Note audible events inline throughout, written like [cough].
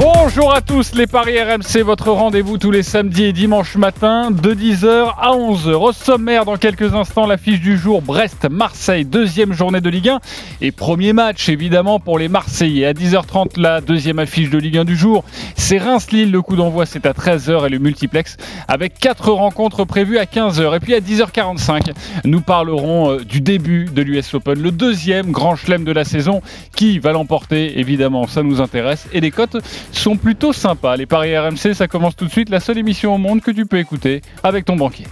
Bonjour à tous, les Paris RMC, votre rendez-vous tous les samedis et dimanches matin de 10h à 11h. Au sommaire, dans quelques instants, l'affiche du jour Brest-Marseille, deuxième journée de Ligue 1 et premier match évidemment pour les Marseillais. À 10h30, la deuxième affiche de Ligue 1 du jour, c'est Reims-Lille. Le coup d'envoi, c'est à 13h et le multiplex avec quatre rencontres prévues à 15h. Et puis à 10h45, nous parlerons euh, du début de l'US Open, le deuxième grand chelem de la saison. Qui va l'emporter? Évidemment, ça nous intéresse. Et les cotes sont plutôt sympas. Les paris RMC, ça commence tout de suite. La seule émission au monde que tu peux écouter avec ton banquier.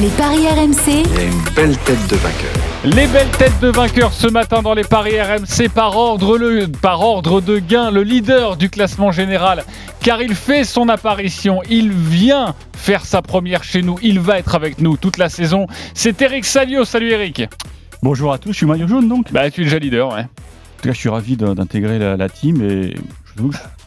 Les paris RMC, Il a une belle tête de vainqueur. Les belles têtes de vainqueurs ce matin dans les paris RMC par ordre, le, par ordre de gain, le leader du classement général, car il fait son apparition, il vient faire sa première chez nous, il va être avec nous toute la saison. C'est Eric Salio, salut Eric. Bonjour à tous, je suis maillot jaune donc. Bah tu es déjà leader, ouais. En tout cas, je suis ravi d'intégrer la, la team et je je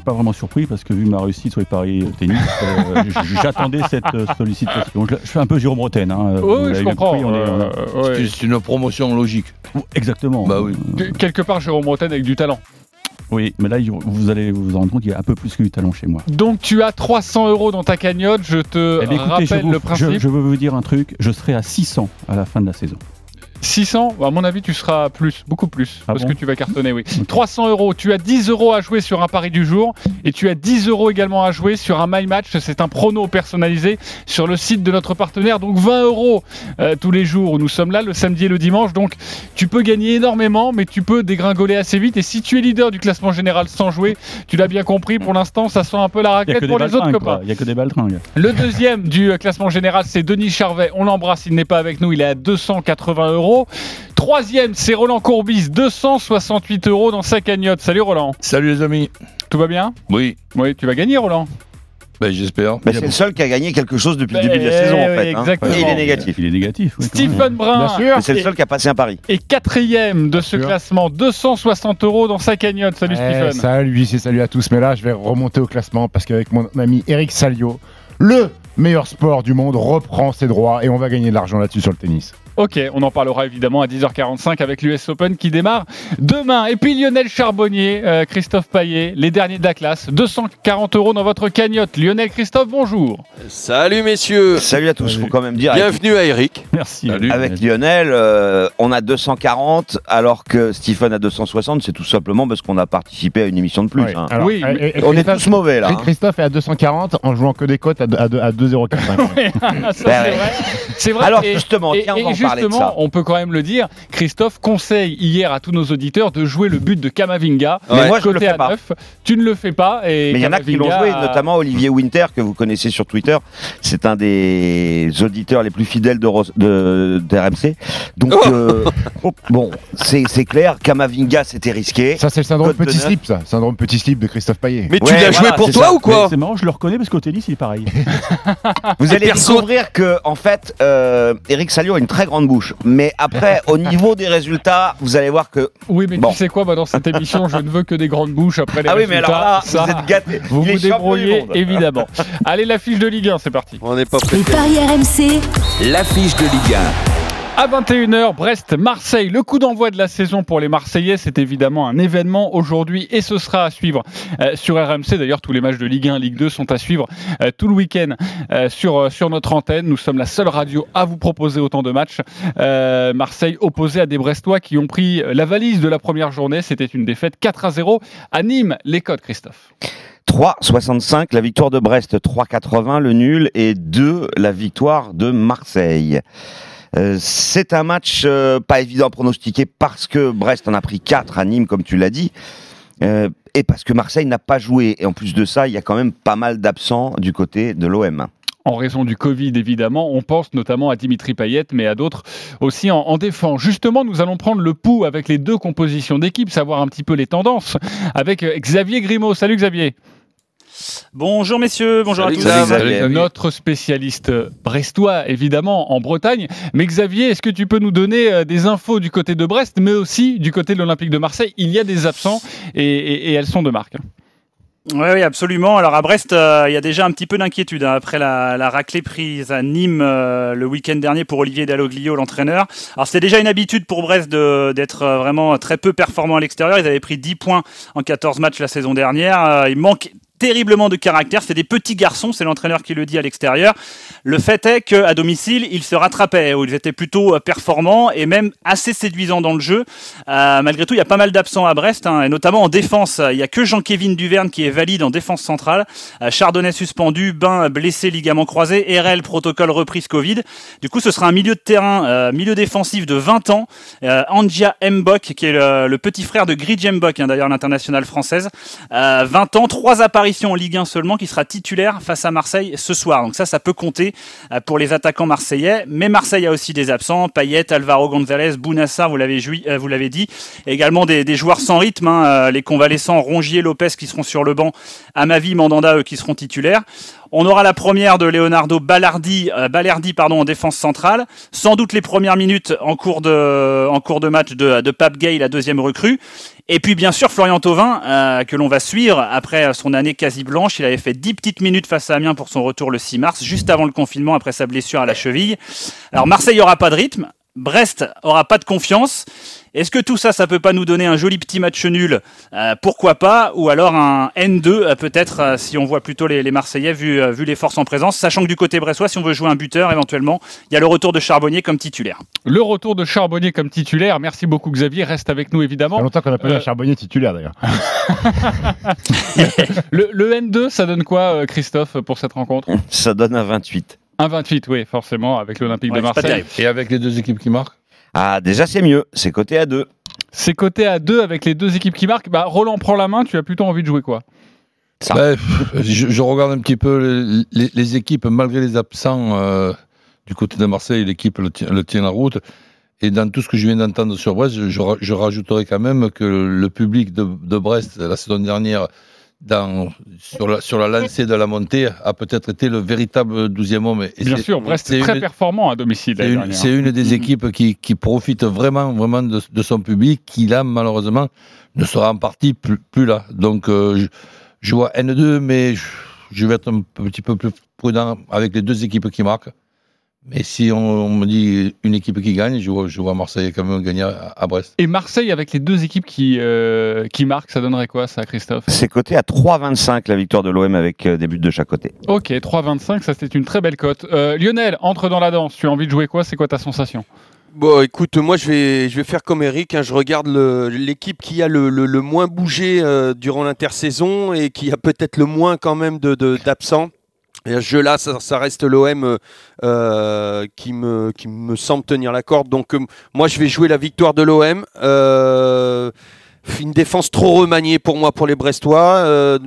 pas vraiment surpris parce que vu ma réussite sur les paris tennis, euh, j'attendais cette euh, sollicitation. Je, je fais un peu Jérôme Roten. Hein, Oui, je comprends. compris, on est- on est- euh, ouais. C'est- une promotion logique. Exactement. Bah oui. Que- Quelque part, Jérôme Roten avec du talent. Oui, mais là, vous allez vous rendre compte qu'il y a un peu plus que du talent chez moi. Donc tu as 300 euros dans ta cagnotte, je te Eh bien, écoutez, je, rappelle vous- le principe. je- je veux vous dire un truc, je serai à 600 à la fin de la saison. 600, à mon avis, tu seras plus, beaucoup plus, Ah parce bon que tu vas cartonner, oui. [laughs] 300 euros, tu as 10 euros à jouer sur un pari du jour, et tu as 10 euros également à jouer sur un My Match, c'est un prono personnalisé sur le site de notre partenaire, donc 20 euros euh, tous les jours où nous sommes là, le samedi et le dimanche, donc tu peux gagner énormément, mais tu peux dégringoler assez vite, et si tu es leader du classement général sans jouer, tu l'as bien compris, pour l'instant, ça sent un peu la raquette pour les autres copains. Il n'y a que des baltringues. Le deuxième du classement général, c'est Denis Charvet. On l'embrasse, il n'est pas avec nous, il est à 280 euros. Troisième, c'est Roland Courbis, 268 euros dans sa cagnotte. Salut Roland, Salut les amis. tout va bien? Oui, Oui, tu vas gagner Roland. ben, j'espère. Bah, c'est le seul qui a gagné quelque chose depuis le début de la saison en fait. hein. Et il est négatif. Il est négatif. oui. Stephen Brun Mais c'est le seul qui a passé un pari. est quatrième de ce classement, 260 euros dans sa cagnotte. Salut Eh, Stephen. salut, c'est salut à tous. Mais là, je vais remonter au classement parce qu'avec mon ami Eric Salio, le meilleur sport du monde reprend ses droits et on va gagner de l'argent là-dessus sur le tennis. Ok, on en parlera évidemment à 10h45 avec l'US Open qui démarre demain. Et puis Lionel Charbonnier, euh, Christophe Paillet, les derniers de la classe, 240 euros dans votre cagnotte. Lionel Christophe, bonjour. Salut messieurs, Salut à tous, Salut. faut quand même dire. Avec, bienvenue à Eric. Merci. Salut. avec Lionel, euh, on a 240 alors que Stephen a 260. C'est tout simplement parce qu'on a participé à une émission de plus. Hein. Alors, Oui, et- et- On est Christophe- tous mauvais là. hein. Christophe est à 240 en jouant que des cotes à, deux- à, deux- à 2,45. [laughs] Ça, c'est vrai. Alors Et- justement, Et, tiens, on justement, on peut quand même le dire, Christophe conseille hier à tous nos auditeurs de jouer le but de Kamavinga. Mais Ouais. moi, je le côté fais à pas. 9. Tu ne le fais pas. Et Mais il y en a qui l'ont joué, a- notamment Olivier Winter, que vous connaissez sur Twitter. C'est un des auditeurs les plus fidèles de, d'RMC. Donc, Oh. euh, [laughs] bon, c'est, c'est clair, Kamavinga, c'était risqué. ça, c'est le syndrome petit slip, ça. Syndrome petit slip de Christophe Payet. Mais tu l'as voilà, joué pour toi ça. ou quoi C'est marrant, je le reconnais parce qu'au tennis, il est pareil. [laughs] [laughs] Vous allez perso- découvrir que, en fait, euh, Eric Salio a une très grande bouche. Mais après, au niveau des résultats, vous allez voir que. Oui, mais Bon. tu sais quoi, bah, dans cette émission, je ne veux que des grandes bouches après les Ah oui, mais résultats. alors là, ça, vous êtes gâtés. vous vous débrouillez, évidemment. Allez, la fiche de Ligue 1, c'est parti. On n'est pas Les prêts. paris RMC, L'affiche de Ligue À 21h, Brest-Marseille. Le coup d'envoi de la saison pour les Marseillais, c'est évidemment un événement aujourd'hui et ce sera à suivre euh, sur RMC. D'ailleurs, tous les matchs de Ligue 1, Ligue 2 sont à suivre euh, tout le week-end euh, sur, notre antenne. Nous sommes la seule radio à vous proposer autant de matchs. Marseille opposé à des Brestois qui ont pris la valise de la première journée. C'était une défaite 4 à 0 à Nîmes. Les codes, Christophe. 3,65 la victoire de Brest, 3,80 le nul et 2 la victoire de Marseille. Euh, c'est un match euh, pas évident à pronostiquer parce que Brest en a pris 4 à Nîmes, comme tu l'as dit, euh, et parce que Marseille n'a pas joué. Et en plus de ça, il y a quand même pas mal d'absents du côté de l'OM. en raison du Covid évidemment. On pense notamment à Dimitri Payet, mais à d'autres aussi en, en défense. Justement, nous allons prendre le pouls avec les deux compositions d'équipe, savoir un petit peu les tendances, avec Xavier Grimaud. Salut Xavier. Bonjour messieurs, bonjour Salut à tous. Xav. Salut, Xavier. Notre spécialiste brestois, évidemment, en Bretagne. Mais Xavier, est-ce que tu peux nous donner euh, des infos du côté de Brest, mais aussi du côté de l'Olympique de Marseille? Il y a des absents et, et- et elles sont de marque. Oui, oui, absolument. Alors à Brest, euh, il y a déjà un petit peu d'inquiétude hein, après la, la, raclée prise à Nîmes euh, le week-end dernier pour Olivier Dalloglio, l'entraîneur. Alors c'était déjà une habitude pour Brest d'être euh, vraiment très peu performant à l'extérieur. Ils avaient pris 10 points en 14 matchs la saison dernière. il manque terriblement de caractère. C'est des petits garçons, c'est l'entraîneur qui le dit à l'extérieur. Le fait est qu'à domicile, ils se rattrapaient, où ils étaient plutôt euh, performants et même assez séduisants dans le jeu. Euh, malgré tout, il y a pas mal d'absents à Brest, hein, et notamment en défense. Il n'y a que Jean-Kévin Duverne qui est valide en défense centrale. Euh, Chardonnay suspendu, Bain blessé, ligament croisé, RL protocole reprise Covid. Du coup, ce sera un milieu de terrain, milieu défensif de 20 ans. Angia Mbok, qui est le, petit frère de Gridge Mbok, hein, d'ailleurs l'internationale française. 20 ans, trois apparitions en Ligue 1 seulement, qui sera titulaire face à Marseille ce soir. Donc ça, ça peut compter euh, pour les attaquants marseillais. Mais Marseille a aussi des absents. Payet, Alvaro González, Bounassar, vous l'avez euh, vous l'avez dit. Également des, des, joueurs sans rythme, hein, euh, les convalescents Rongier, Lopez qui seront sur le banc, Amavi, Mandanda eux qui seront titulaires. On aura la première de Leonardo Ballardi, euh, pardon, en défense centrale. Sans doute les premières minutes en cours de, en cours de match de, de Pape Gay, la deuxième recrue. Et puis bien sûr Florian Thauvin, euh, que l'on va suivre après son année quasi blanche. Il avait fait 10 petites minutes face à Amiens pour son retour le 6 mars, juste avant le confinement, après sa blessure à la cheville. Alors Marseille aura pas de rythme, Brest aura pas de confiance. Est-ce que tout ça, ça peut pas nous donner un joli petit match nul? Euh, Pourquoi pas? Ou alors un N2, euh, peut-être, euh, si on voit plutôt les, les Marseillais, vu, euh, vu les forces en présence. Sachant que du côté brestois, si on veut jouer un buteur, éventuellement, il y a le retour de Charbonnier comme titulaire. Le retour de Charbonnier comme titulaire. Merci beaucoup, Xavier. Reste avec nous, évidemment. Ça fait longtemps qu'on n'a pas eu un Charbonnier titulaire, d'ailleurs. [laughs] le, le, N2, ça donne quoi, Christophe, pour cette rencontre? Ça donne un 28. Un 28, oui, forcément, avec l'Olympique ouais, de Marseille. Et avec les deux équipes qui marquent Ah, déjà, c'est mieux. C'est côté à 2. C'est côté à 2 avec les deux équipes qui marquent. Bah, Roland prend la main, tu as plutôt envie de jouer quoi? Bah, je, je, regarde un petit peu les, les, les équipes, malgré les absents euh, du côté de Marseille, l'équipe le, tient, le tient la route. Et dans tout ce que je viens d'entendre sur Brest, je, je, rajouterai quand même que le public de, de Brest, la saison dernière, dans, sur, la, sur la lancée de la montée a peut-être été le véritable 12e homme. Et Bien sûr, Brest est, très une, performant à domicile. C'est une, des équipes qui, qui profite vraiment, vraiment de, de, son public, qui là, malheureusement, ne sera en partie plus, plus là. Donc, euh, je, je, vois N2, mais je, je, vais être un petit peu plus prudent avec les deux équipes qui marquent. Mais si on, on, me dit une équipe qui gagne, je vois, je vois Marseille quand même gagner à, à, Brest. Et Marseille avec les deux équipes qui, euh, qui marquent, ça donnerait quoi ça, Christophe? C'est coté à 3,25 la victoire de l'OM avec euh, des buts de chaque côté. Ok, 3,25, ça c'est une très belle cote. Euh, Lionel, entre dans la danse. Tu as envie de jouer quoi? C'est quoi ta sensation? Bon, écoute, moi je vais, je vais faire comme Eric. Hein, je regarde l'équipe qui a le, le, le moins bougé euh, durant l'intersaison et qui a peut-être le moins quand même d'absents. De, de et à ce jeu-là, ça, reste l'OM euh, qui, me, qui me semble tenir la corde. Donc euh, moi, je vais jouer la victoire de l'OM. Euh, une défense trop remaniée pour moi, pour les Brestois.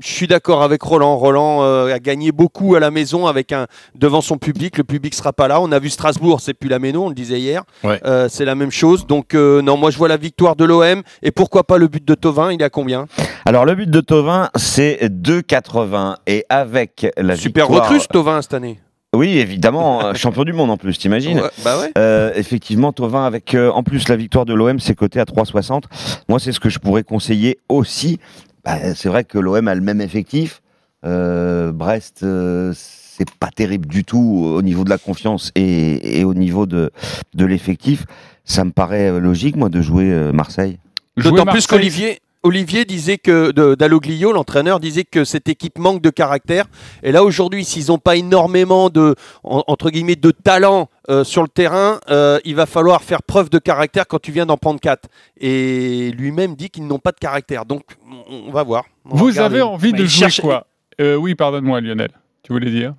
Je suis d'accord avec Roland. Roland euh, a gagné beaucoup à la maison avec un devant son public. Le public sera pas là. On a vu Strasbourg, c'est plus la maison, on le disait hier. Ouais. Euh, c'est la même chose. Donc euh, non, moi je vois la victoire de l'OM et pourquoi pas le but de Tovin? Il est à combien? Alors le but de Tovin, c'est 2,80 et avec la super victoire... recrue Tovin cette année. Oui, évidemment, champion du monde en plus, t'imagines ouais, bah ouais. euh, Effectivement, Tovin avec euh, en plus la victoire de l'OM, c'est coté à 3,60. Moi, c'est ce que je pourrais conseiller aussi bah, c'est vrai que l'OM a le même effectif. Euh, Brest, euh, c'est pas terrible du tout au niveau de la confiance et, et au niveau de, de l'effectif. Ça me paraît logique, moi, de jouer euh, Marseille. D'autant plus qu'Olivier. Olivier disait que Dalloglio, l'entraîneur, disait que cette équipe manque de caractère. Et là aujourd'hui, s'ils n'ont pas énormément de entre guillemets de talent euh, sur le terrain, euh, il va falloir faire preuve de caractère quand tu viens d'en prendre 4. Et lui-même dit qu'ils n'ont pas de caractère. Donc on va voir. On Vous avez envie de jouer cherche... quoi? Euh, Oui, pardonne-moi, Lionel. Tu voulais dire?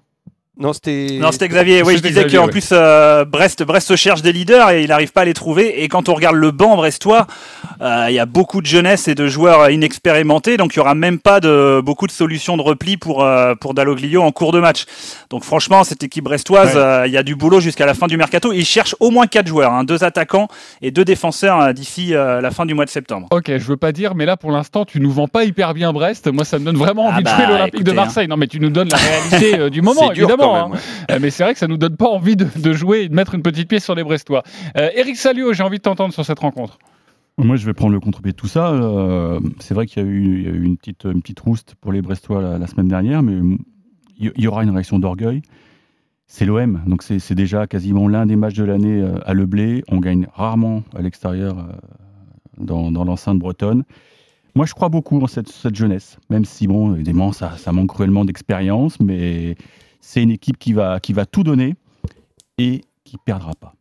Non, c'était. Non, c'était Xavier. Oui, je disais qu'en ouais. plus, euh, Brest, Brest cherche des leaders et il n'arrive pas à les trouver. Et quand on regarde le banc brestois, euh, il y a beaucoup de jeunesse et de joueurs inexpérimentés. Donc, il n'y aura même pas de, beaucoup de solutions de repli pour, euh, pour Dalloglio en cours de match. Donc, franchement, cette équipe brestoise, ouais. il y a du boulot jusqu'à la fin du mercato. Ils cherchent au moins quatre joueurs, hein, deux attaquants et deux défenseurs d'ici la fin du mois de septembre. Ok, je veux pas dire, mais là, pour l'instant, tu nous vends pas hyper bien Brest. Moi, ça me donne vraiment envie ah bah, de jouer l'Olympique de Marseille. Hein. Non, mais tu nous donnes la réalité du [laughs] moment, évidemment. Hein. même, ouais. mais c'est vrai que ça nous donne pas envie de, de, jouer et de mettre une petite pièce sur les Brestois. Euh, Eric Salio, j'ai envie de t'entendre sur cette rencontre. Moi, je vais prendre le contre-pied de tout ça. Euh, c'est vrai qu'il y a eu, il y a eu une, petite, une petite rouste pour les Brestois la, la semaine dernière, mais il y, y aura une réaction d'orgueil. C'est l'OM, donc c'est c'est déjà quasiment l'un des matchs de l'année euh, à Le Blé. On gagne rarement à l'extérieur euh, dans, dans l'enceinte bretonne. Moi, je crois beaucoup en cette, cette jeunesse, même si, bon, évidemment, ça, ça manque cruellement d'expérience, mais c'est une équipe qui va, qui va tout donner et qui perdra pas.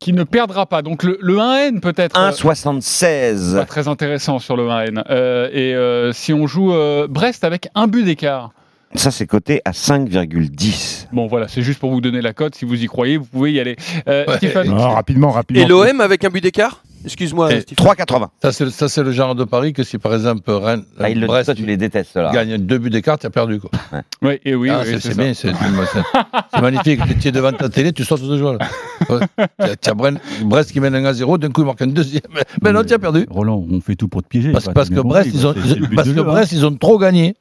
Qui ne perdra pas. Donc le, le 1N peut-être. euh, 1,76. Pas très intéressant sur le 1N. Euh, et euh, si on joue euh, Brest avec un but d'écart. Ça, c'est coté à 5,10. Bon voilà, c'est juste pour vous donner la cote. Si vous y croyez, vous pouvez y aller. Euh, Ouais. Stéphane, Non, rapidement, rapidement. Et l'OM avec un but d'écart? Excuse-moi, Et Stephen. 3,80. Ça, c'est ça, c'est le genre de pari que si par exemple Rennes, Ah, il le Brest toi, tu les détestes, là. gagne deux buts d'écart, tu as perdu. Quoi. oui, et oui, Ah, oui, c'est c'est c'est bien, c'est c'est- c'est magnifique. Tu es devant ta télé, tu sautes de joie. là. Ouais. Tu as- Brest, Brest qui mène un à 0, d'un coup il marque un deuxième. Mais non, tu as perdu. Roland, on fait tout pour te piéger. Parce, parce t'as que Brest, ils ont, parce hein. Brest, ils ont trop gagné.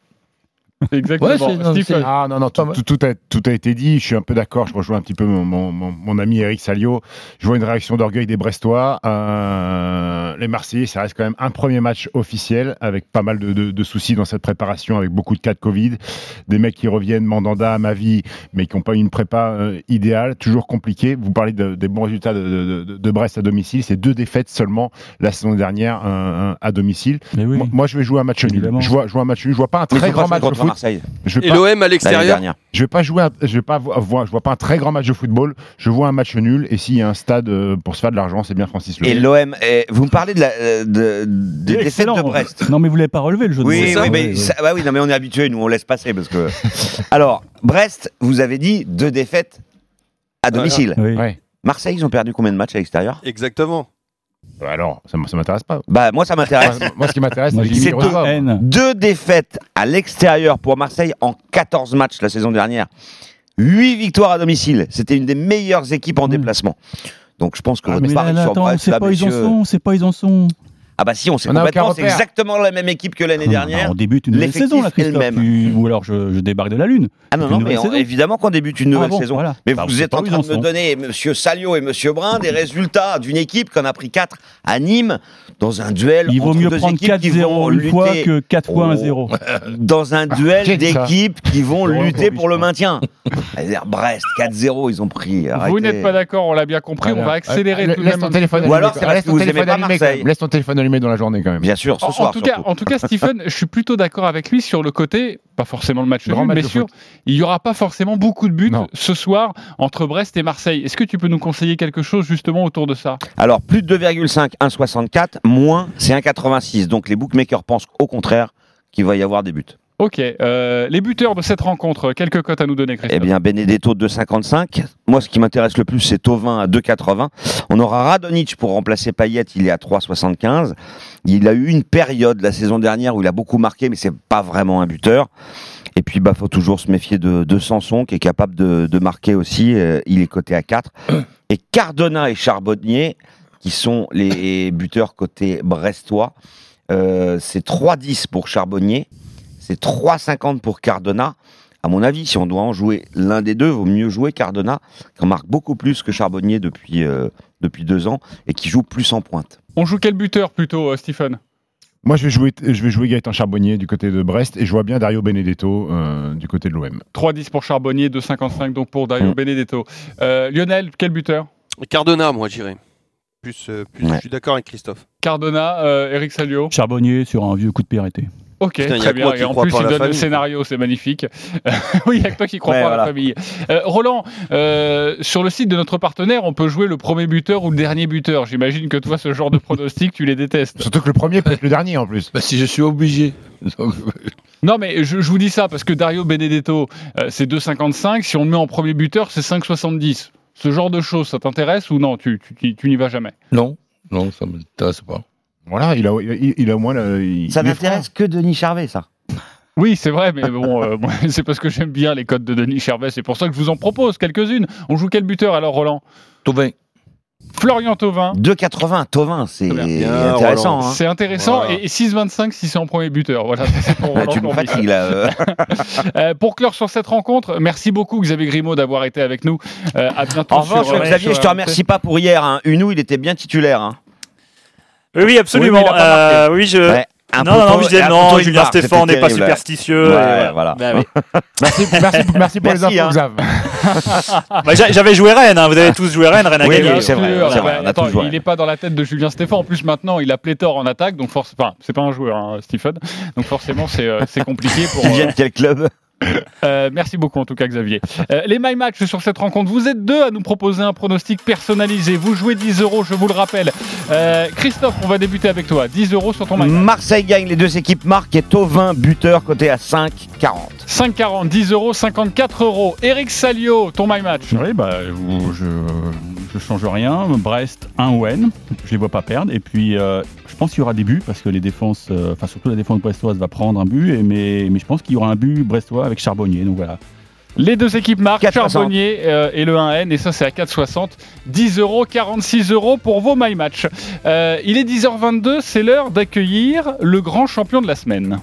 [laughs] Exactement. Ouais, c'est- non, Stephen. c'est- Ah non, non, tout, tout- tout a, tout a été dit. Je suis un peu d'accord. Je rejoins un petit peu mon, mon- mon- mon ami Eric Salio. Je vois une réaction d'orgueil des Brestois. Euh, les Marseillais, ça reste quand même un premier match officiel avec pas mal de, de- de soucis dans cette préparation, avec beaucoup de cas de Covid. Des mecs qui reviennent mandanda à ma vie, mais qui n'ont pas une prépa euh, idéale. Toujours compliqué. Vous parlez de- des bons résultats de, de- de- de Brest à domicile. C'est deux défaites seulement la saison dernière euh, à domicile. Mais oui. Moi, moi, je vais jouer un match nul. Je vois, je vois un match nul. Je vois pas un très grand match de foot. Marseille Je vais Et l'OM à l'extérieur je vais pas jouer, je vais pas vo- voir, je vois pas un très grand match de football. Je vois un match nul. Et s'il y a un stade euh, pour se faire de l'argent, c'est bien Francis Et l'OM, eh, vous me parlez de la, euh, de, des défaites Excellent. de Brest. Non, mais vous l'avez pas relevé le jeu de Oui, mots. oui, mais Ouais, ça- bah oui, non, mais on est habitué, nous on laisse passer parce que. [laughs] Alors, Brest, vous avez dit deux défaites à domicile. ouais. Oui. Ouais. Marseille, ils ont perdu combien de matchs à l'extérieur? Exactement. Alors, ça, ça m'intéresse pas. Bah moi ça m'intéresse. Moi, moi, ce qui m'intéresse, c'est. Deux défaites à l'extérieur pour Marseille en 14 matchs la saison dernière. Huit victoires à domicile. C'était une des meilleures équipes en Ouais. déplacement. Donc je pense que Ah, votre mais pari sur Brest, c'est là, pas ils en messieurs- sont, c'est pas ils en sont. Ah bah si, on sait On complètement, c'est exactement la même équipe que l'année Ah, dernière. On débute une nouvelle saison là, Christophe. Tu- Ou alors je, je débarque de la lune. Ah non, non, mais on- évidemment qu'on débute une nouvelle Ah bon, saison. voilà. Mais Bah, vous c'est êtes en train de me donner, Monsieur Salio et Monsieur Brun, des résultats d'une équipe qu'on a pris 4 à Nîmes dans un duel Il vaut entre mieux deux prendre équipes qui vont 4-0 une fois lutter que 4 fois Oh. 1-0. [laughs] dans un duel dit ça d'équipes qui vont lutter pour le maintien. C'est-à-dire [laughs] Brest 4-0, ils ont pris. Vous n'êtes pas d'accord, on l'a bien compris. On va accélérer tout de même. Ou alors, c'est parce que vous téléphone aimez pas Marseille. Laisse ton téléphone allumé dans la journée quand même. Bien sûr, ce En, en soir. tout cas, surtout. en tout cas, Stephen, [laughs] je suis plutôt d'accord avec lui sur le côté, pas forcément le match Grand nul, match mais foot. il n'y aura pas forcément beaucoup de buts Non. ce soir entre Brest et Marseille. Est-ce que tu peux nous conseiller quelque chose justement autour de ça? Alors, plus de 2,5, 1,64, moins, c'est 1,86. Donc, les bookmakers pensent au contraire qu'il va y avoir des buts. Ok, euh, les buteurs de cette rencontre, quelques cotes à nous donner, Christophe. Eh bien, Benedetto 2,55. Moi, ce qui m'intéresse le plus, c'est Tovin à 2,80. On aura Radonic pour remplacer Payet, il est à 3,75. Il a eu une période la saison dernière où il a beaucoup marqué, mais c'est pas vraiment un buteur. Et puis, bah, faut toujours se méfier de, de Sanson, qui est capable de, de marquer aussi. Euh, il est coté à 4. [clears throat] Et Cardona et Charbonnier, qui sont les buteurs côté brestois. Euh, c'est 3,10 pour Charbonnier, c'est 3,50 pour Cardona. À mon avis, si on doit en jouer l'un des deux, vaut mieux jouer Cardona, qui en marque beaucoup plus que Charbonnier depuis, euh, depuis deux ans et qui joue plus en pointe. On joue quel buteur plutôt, euh, Stephen Moi, je vais jouer, je vais jouer Gaëtan Charbonnier du côté de Brest et je vois bien Dario Benedetto euh, du côté de l'OM. 3,10 pour Charbonnier, 2,55 donc pour Dario. Benedetto. Euh, Lionel, quel buteur? Cardona, moi, j'irais. Plus, euh, plus Ouais. je suis d'accord avec Christophe. Cardona, euh, Eric Salio? Charbonnier sur un vieux coup de pied arrêté. Ok, Putain, très bien. Et en plus, il donne le famille, scénario, c'est magnifique. [laughs] oui, il n'y a que toi qui crois Ouais, pas à la famille. Euh, Roland, euh, sur le site de notre partenaire, on peut jouer le premier buteur ou le dernier buteur. J'imagine que toi, ce genre de pronostic, tu les détestes. Surtout que le premier peut être le dernier en plus. Bah, si je suis obligé. [laughs] Non, mais je, je vous dis ça parce que Dario Benedetto, euh, c'est 2,55. Si on le met en premier buteur, c'est 5,70. Ce genre de choses, ça t'intéresse ou non? Tu, tu- tu- tu n'y vas jamais? Non, non, ça ne m'intéresse pas. Voilà, il a, il, il a au moins. le- il- Ça n'intéresse que Denis Charvet, ça. Oui, c'est vrai, mais bon, euh, [laughs] c'est parce que j'aime bien les codes de Denis Chervet. C'est pour ça que je vous en propose quelques-unes. On joue quel buteur alors, Roland? Tauvin, Florian Thauvin. 2,80, Tovin, c'est intéressant. Hein. C'est intéressant. Voilà. Et, et 6,25 si c'est en premier buteur. Voilà, pour [laughs] Roland tu me fatigues, là. euh. [laughs] Euh, pour clore sur cette rencontre, merci beaucoup Xavier Grimaud d'avoir été avec nous. Euh, à bientôt. En revanche, sur, Xavier, sur je te remercie pas pour hier. Hein. Unou, il était bien titulaire. hein. Oui, oui, absolument. Oui, il. Euh, oui, je. Ouais, un non, non, non, je disais non, Julien il part, Stéphane n'est pas superstitieux. Ouais, et voilà. Bah, oui. [laughs] Merci, merci, merci pour Merci, les infos, hein. [laughs] Bah, j'a- J'avais joué Rennes, hein, vous avez tous joué Rennes, Rennes a Oui, gagné. oui, c'est vrai, sûr, c'est vrai, ouais, on a attends, tous joué. il n'est pas dans la tête de Julien Stéphane. En plus, maintenant, il a pléthore en attaque, donc force. Enfin, c'est pas un joueur, hein, Stephen. Donc forcément, c'est euh, c'est compliqué pour. [laughs] Tu euh, viens de quel club? Euh, merci beaucoup en tout cas Xavier. Euh, les My Match sur cette rencontre, vous êtes deux à nous proposer un pronostic personnalisé. Vous jouez 10 euros, je vous le rappelle. Euh, Christophe, on va débuter avec toi. 10 euros sur ton My Match. Marseille gagne, les deux équipes marquent et Tovin buteur côté à 5,40. 5,40, 10 euros, 54 euros. Eric Salio, ton My Match. Oui, bah, je, je change rien. Brest, 1 ou N. Je les vois pas perdre. Et puis, euh, je pense qu'il y aura des buts parce que les défenses, euh, enfin surtout la défense brestoise va prendre un but. Et, mais, mais je pense qu'il y aura un but brestois avec Charbonnier. Donc voilà. Les deux équipes marquent, 4,60. Charbonnier euh, et le 1N, et ça c'est à 4,60. 10 euros, 46 euros pour vos My Match. Euh, il est 10h22, c'est l'heure d'accueillir le grand champion de la semaine.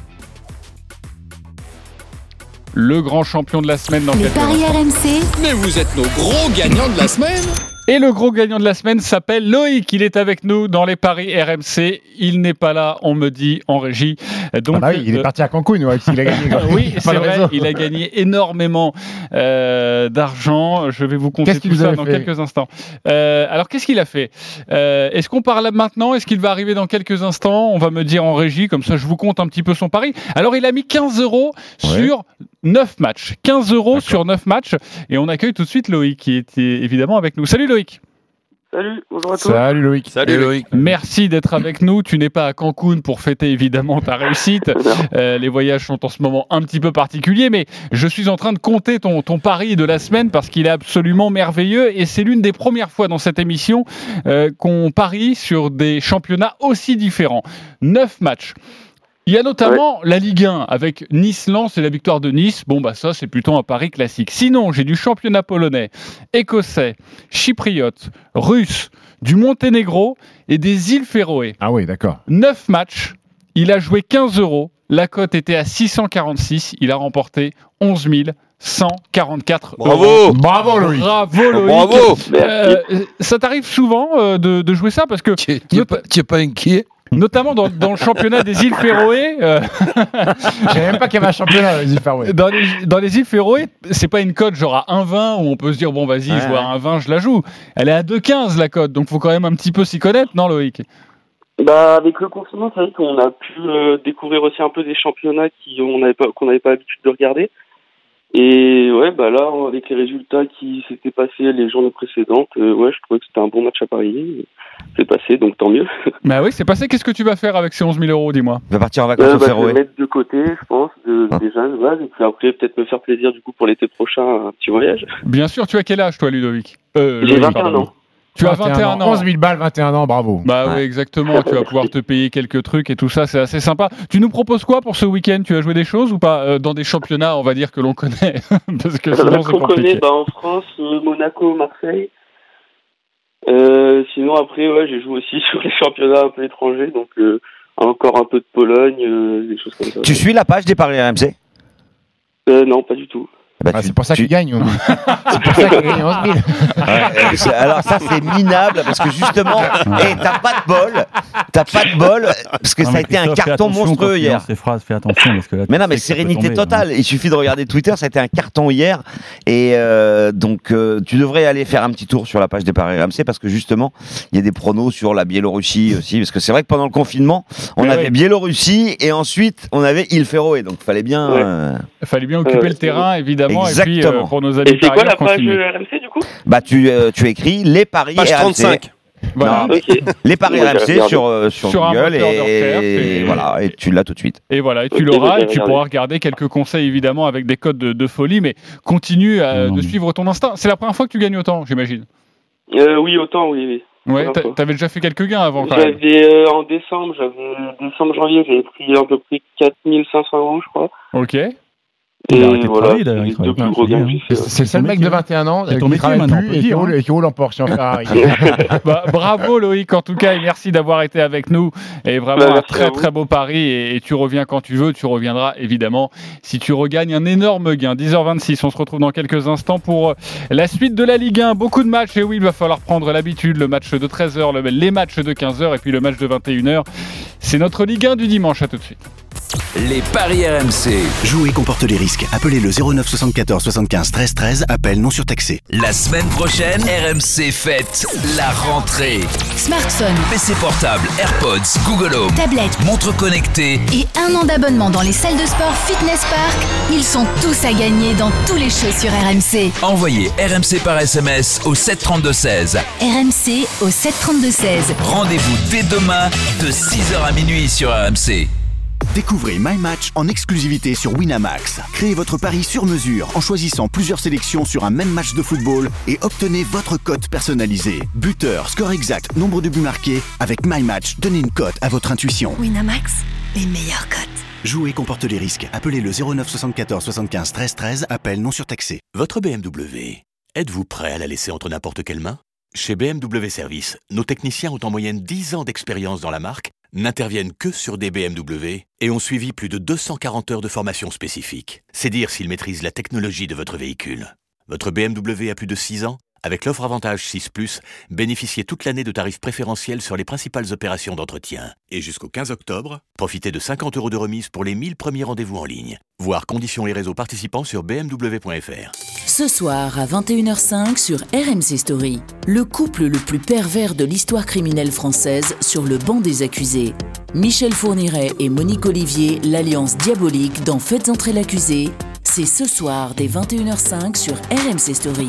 Le grand champion de la semaine dans Les paris. RMC, Mais vous êtes nos gros gagnants de la semaine Et le gros gagnant de la semaine s'appelle Loïc. Il est avec nous dans les paris RMC. Il n'est pas là, on me dit, en régie. Donc, Ah bah oui, il est euh, parti à Cancun, ouais, il a gagné. [laughs] oui, c'est vrai, il a gagné énormément euh, d'argent. Je vais vous qu'il tout ça dans quelques instants. Euh, alors, qu'est-ce qu'il a fait? Euh, Est-ce qu'on parle maintenant? Est-ce qu'il va arriver dans quelques instants? On va me dire en régie, comme ça je vous compte un petit peu son pari. Alors, il a mis 15 euros Ouais. sur 9 matchs. 15 euros sur 9 matchs. Et on accueille tout de suite Loïc, qui est évidemment avec nous. Salut Loïc Salut, bonjour à tous. Salut Loïc. Salut Loïc. Merci d'être avec nous. Tu n'es pas à Cancun pour fêter évidemment ta réussite. [laughs] Euh, les voyages sont en ce moment un petit peu particuliers, mais je suis en train de compter ton, ton pari de la semaine parce qu'il est absolument merveilleux et c'est l'une des premières fois dans cette émission euh, qu'on parie sur des championnats aussi différents. Neuf matchs. Il y a notamment la Ligue 1 avec Nice-Lens et la victoire de Nice. Bon, bah ça, c'est plutôt un pari classique. Sinon, j'ai du championnat polonais, écossais, chypriote, russe, du Monténégro et des îles Féroé. Ah oui, d'accord. 9 matchs, il a joué 15 euros, la cote était à 646, il a remporté 11 144 euros. Bravo Bravo Loïc. Bravo Loïc. Bravo Euh, ça t'arrive souvent euh, de, de jouer ça parce que Tu n'es pas, inquiet notamment dans, dans le championnat des îles Féroé, euh, Je savais même pas qu'il y avait un championnat, les îles Faroé. dans, les, dans les îles Féroé, c'est pas une cote genre à 1,20 où on peut se dire bon vas-y Ouais, je vois à 1,20 je la joue. Elle est à 2,15 la cote donc faut quand même un petit peu s'y connaître non Loïc? Bah, avec le confinement, c'est vrai qu'on a pu euh, découvrir aussi un peu des championnats qui on n'avait pas qu'on n'avait pas l'habitude de regarder. Et ouais, bah là, avec les résultats qui s'étaient passés les journées précédentes, euh, ouais, je trouvais que c'était un bon match à parier. C'est passé, donc tant mieux. [laughs] Bah oui c'est passé, qu'est-ce que tu vas faire avec ces 11 000 euros dis-moi? Il va partir en vacances Euh, au bah, je vais mettre de côté, je pense, de, Ah. déjà de base, et puis après peut-être me faire plaisir du coup pour l'été prochain, un petit voyage. Bien sûr tu as quel âge toi Ludovic? Euh, J'ai Loïc, 21 pardon. ans. Tu as 21 ans. 11 000 balles, 21 ans, bravo. Bah Ouais. oui, exactement. Tu vas pouvoir te payer quelques trucs et tout ça, c'est assez sympa. Tu nous proposes quoi pour ce week-end? Tu as joué des choses ou pas? Euh, dans des championnats, on va dire que l'on connaît, [laughs] parce que sinon Alors c'est qu'on connaît compliqué. bah, en France, euh, Monaco, Marseille. Euh, sinon après ouais j'ai joué aussi [laughs] sur les championnats un peu étrangers donc euh, encore un peu de Pologne euh, des choses comme ça. Tu suis la page des paris RMC Euh, non pas du tout. Bah, Ah, tu- c'est pour ça tu- qu'il gagne. [laughs] c'est pour ça qu'il gagne 11 000. Ouais, c'est- [laughs] alors ça c'est minable parce que justement, eh, t'as pas de bol, t'as pas de bol parce que Non, ça a été un carton monstrueux hier. Ces phrases, fais attention parce que là, tu Mais non, mais que sérénité tomber, hein. totale. Il suffit de regarder Twitter, ça a été un carton hier. Et euh, donc, euh, tu devrais aller faire un petit tour sur la page des paris RMC parce que justement, il y a des pronos sur la Biélorussie aussi. Parce que c'est vrai que pendant le confinement, on avait. Biélorussie et ensuite on avait île Féroé. Donc, il fallait bien. Ouais. euh, Il fallait bien occuper le terrain, évidemment, et puis Exactement. euh, pour nos amis Et c'est quoi la page euh, RMC du coup bah, tu, euh, tu écris les paris Page RMC. 35. Voilà. Non. Les paris RMC sur, euh, sur, Sur un Google recherche et, et- voilà, et tu l'as tout de suite. Et voilà, et tu l'auras, et tu pourras regarder quelques conseils, évidemment, avec des codes de, de folie, mais continue à- Non, de mais- suivre ton instinct. C'est la première fois que tu gagnes autant, j'imagine. Euh, oui autant oui oui. Ouais, t'avais déjà fait quelques gains avant, quand même. J'avais euh, en décembre j'avais décembre janvier j'avais pris à peu près 4500 euros je crois. Ok. A Et arrêté de voilà, travailler, d'ailleurs, il travaille gros c'est hein. le seul mec de métier. 21 ans euh, qui métier travaille plus et qui roule, et qui roule en Porsche et en Ferrari. Bah, bravo Loïc en tout cas et merci d'avoir été avec nous et vraiment Bah, un très très beau pari et, et tu reviens quand tu veux tu reviendras évidemment si tu regagnes un énorme gain 10h26 on se retrouve dans quelques instants pour euh, la suite de la Ligue 1 beaucoup de matchs et oui il va falloir prendre l'habitude le match de 13h le- les matchs de 15h et puis le match de 21h c'est notre Ligue 1 du dimanche à tout de suite Les paris RMC. Jouer comporte les risques. Appelez le 09 74 75 13 13. Appel non surtaxé. La semaine prochaine, RMC fête la rentrée. Smartphone, PC portable, AirPods, Google Home, tablette montre connectée. et un an d'abonnement dans les salles de sport Fitness Park, ils sont tous à gagner dans tous les shows sur RMC. Envoyez RMC par SMS au 732-16. RMC au 732-16. Rendez-vous dès demain de 6h à minuit sur RMC. Découvrez My Match en exclusivité sur Winamax. Créez votre pari sur mesure en choisissant plusieurs sélections sur un même match de football et obtenez votre cote personnalisée. Buteur, score exact, nombre de buts marqués. Avec My Match, donnez une cote à votre intuition. Winamax, les meilleurs cotes. Jouer comporte les risques. Appelez le 09 74 75 13 13. Appel non surtaxé. Votre BMW, êtes-vous prêt à la laisser entre n'importe quelle main? Chez BMW Service, nos techniciens ont en moyenne 10 ans d'expérience dans la marque, n'interviennent que sur des BMW et ont suivi plus de 240 heures de formation spécifique. C'est dire s'ils maîtrisent la technologie de votre véhicule. Votre BMW a plus de 6 ans avec l'offre Avantage 6 ⁇ bénéficiez toute l'année de tarifs préférentiels sur les principales opérations d'entretien. Et jusqu'au 15 octobre, profitez de 50 euros de remise pour les 1000 premiers rendez-vous en ligne. Voir conditions et réseaux participants sur bmw.fr. Ce soir à 21h05 sur RMC Story, le couple le plus pervers de l'histoire criminelle française sur le banc des accusés. Michel Fourniret et Monique Olivier, l'alliance diabolique dans Faites entrer l'accusé, c'est ce soir dès 21h05 sur RMC Story.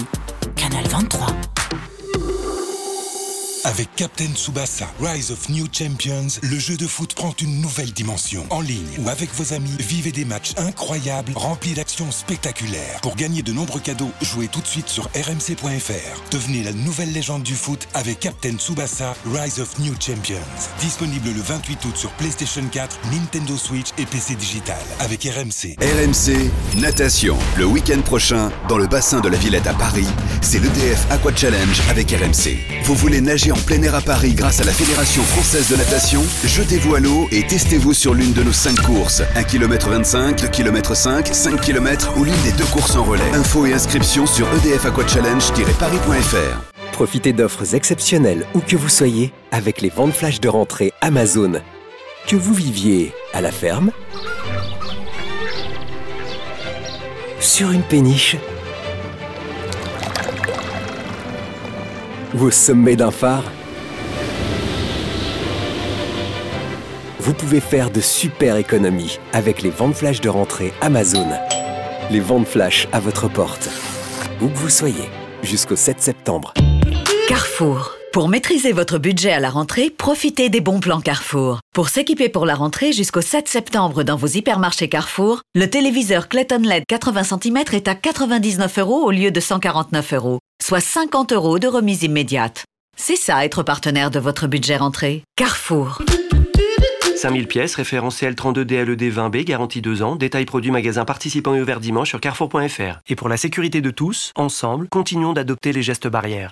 Canal 23. Avec Captain Tsubasa, Rise of New Champions, le jeu de foot prend une nouvelle dimension. En ligne ou avec vos amis, vivez des matchs incroyables remplis d'actions spectaculaires. Pour gagner de nombreux cadeaux, jouez tout de suite sur rmc.fr. Devenez la nouvelle légende du foot avec Captain Tsubasa, Rise of New Champions. Disponible le 28 août sur PlayStation 4, Nintendo Switch et PC Digital. Avec RMC. RMC Natation. Le week-end prochain, dans le bassin de la Villette à Paris, c'est l'EDF Aqua Challenge avec RMC. Vous voulez nager en plein air à Paris grâce à la Fédération française de natation Jetez-vous à l'eau et testez-vous sur l'une de nos 5 courses. 1 km 25, 2 km 5, 5 km ou l'une des deux courses en relais. Infos et inscriptions sur edfaquachallenge-paris.fr. Profitez d'offres exceptionnelles où que vous soyez avec les ventes flash de rentrée Amazon. Que vous viviez à la ferme, sur une péniche ou au sommet d'un phare, vous pouvez faire de super économies avec les ventes flash de rentrée Amazon. Les ventes flash à votre porte, où que vous soyez, jusqu'au 7 septembre. Carrefour. Pour maîtriser votre budget à la rentrée, profitez des bons plans Carrefour. Pour s'équiper pour la rentrée jusqu'au 7 septembre dans vos hypermarchés Carrefour, le téléviseur Clayton LED 80 cm est à 99 euros au lieu de 149 euros, soit 50 euros de remise immédiate. C'est ça être partenaire de votre budget rentrée. Carrefour. 5000 pièces, référentiel 32 DLED 20B, garantie 2 ans, détail produit magasin participant et ouvert dimanche sur carrefour.fr. Et pour la sécurité de tous, ensemble, continuons d'adopter les gestes barrières.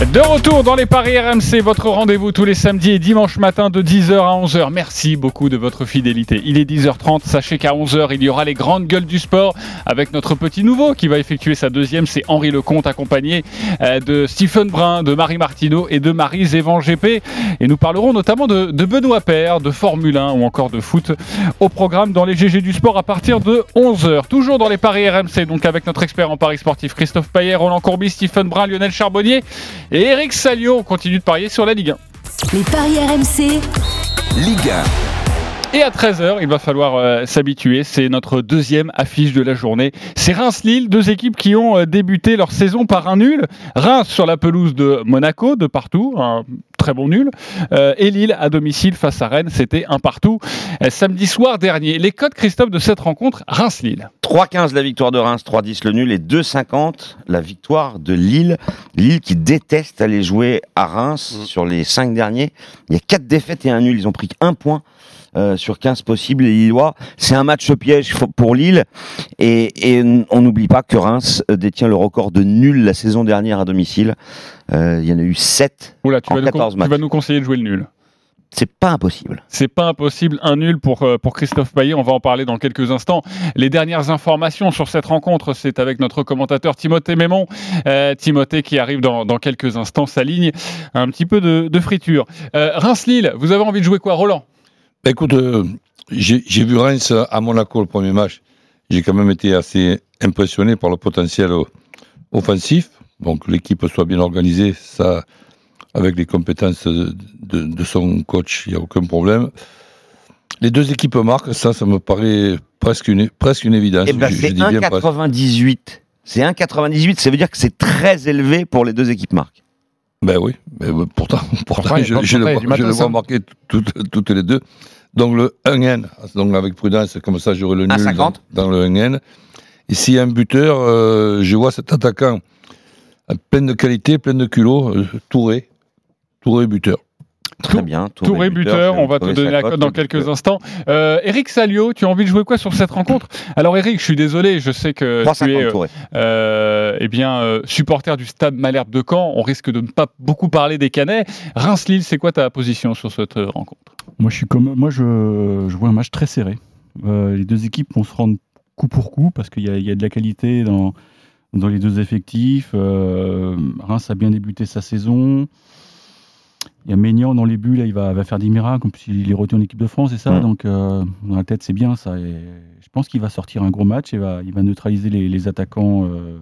De retour dans les Paris RMC, votre rendez-vous tous les samedis et dimanches matin de 10h à 11h. Merci beaucoup de votre fidélité. Il est 10h30, sachez qu'à 11h, il y aura les grandes gueules du sport avec notre petit nouveau qui va effectuer sa deuxième, c'est Henri Lecomte accompagné euh, de Stephen Brun, de Marie Martineau et de Marie Zévan GP. Et nous parlerons notamment de, Benoît Père, de Formule 1 ou encore de foot au programme dans les GG du sport à partir de 11h. Toujours dans les Paris RMC, donc avec notre expert en Paris sportif Christophe Payer, Roland Courbis, Stephen Brun, Lionel Charbonnier et Eric Salio. On continue de parier sur la Ligue 1. Les paris RMC, Ligue Et à 13h, il va falloir euh, s'habituer. C'est notre deuxième affiche de la journée. C'est Reims-Lille, deux équipes qui ont euh, débuté leur saison par un nul. Reims sur la pelouse de Monaco, de partout, un très bon nul. Euh, et Lille à domicile face à Rennes, c'était un partout. Euh, samedi soir dernier, les codes, Christophe, de cette rencontre, Reims-Lille. 3-15 la victoire de Reims, 3-10 le nul et 2-50 la victoire de Lille. Lille qui déteste aller jouer à Reims sur les 5 derniers. Il y a 4 défaites et un nul. Ils ont pris un point. Euh, sur 15 possibles, les Lillois. C'est un match piège pour Lille. Et, et on n'oublie pas que Reims euh, détient le record de nul la saison dernière à domicile. Euh, il y en a eu 7 Oula, tu, en vas nous, con- 14 tu matchs. vas nous conseiller de jouer le nul. C'est pas impossible. C'est pas impossible, un nul pour, pour Christophe Payet, on va en parler dans quelques instants. Les dernières informations sur cette rencontre, c'est avec notre commentateur Timothée Mémon. Euh, Timothée qui arrive dans, dans quelques instants, s'aligne un petit peu de, de friture. Euh, Reims-Lille, vous avez envie de jouer quoi, Roland? Écoute, euh, j'ai vu Reims à Monaco le premier match. J'ai quand même été assez impressionné par le potentiel offensif. Donc l'équipe soit bien organisée, ça, avec les compétences de, de son coach, il n'y a aucun problème. Les deux équipes marquent, ça, ça me paraît presque une, presque une évidence. Eh ben, c'est dis bien presque. 1,98. C'est 1,98, ça veut dire que c'est très élevé pour les deux équipes marques. Ben oui, mais pourtant, [laughs] pourtant je, pas- je le vois, je le vois marquer toutes, toutes les deux. Donc le 1N, donc avec prudence, comme ça j'aurai le nul 1,50. dans, dans le 1N. Et s'il y a un buteur, euh, je vois cet attaquant plein de qualité, plein de culot, euh, Touré. Touré buteur. Très bien. Touré buteur, on va te donner la cote dans quelques instants. Euh, Eric Salio, tu as envie de jouer quoi sur cette rencontre? Alors Eric, je suis désolé, je sais que 3,50 tu es euh, euh, eh bien, euh, supporter du stade Malherbe de Caen. On risque de ne pas beaucoup parler des Canets. Reims-Lille, c'est quoi ta position sur cette euh, rencontre? Moi, je suis comme moi, je, je vois un match très serré. Euh, les deux équipes vont se rendre coup pour coup parce qu'il y, a- il y a de la qualité dans, dans les deux effectifs. Euh, Reims a bien débuté sa saison. Il y a Maignan dans les buts, là, il va, va faire des miracles, comme s'il est retourné en équipe de France, et ça. Mm. Donc, euh, dans la tête, c'est bien ça. Et je pense qu'il va sortir un gros match et va, il va neutraliser les, les attaquants euh,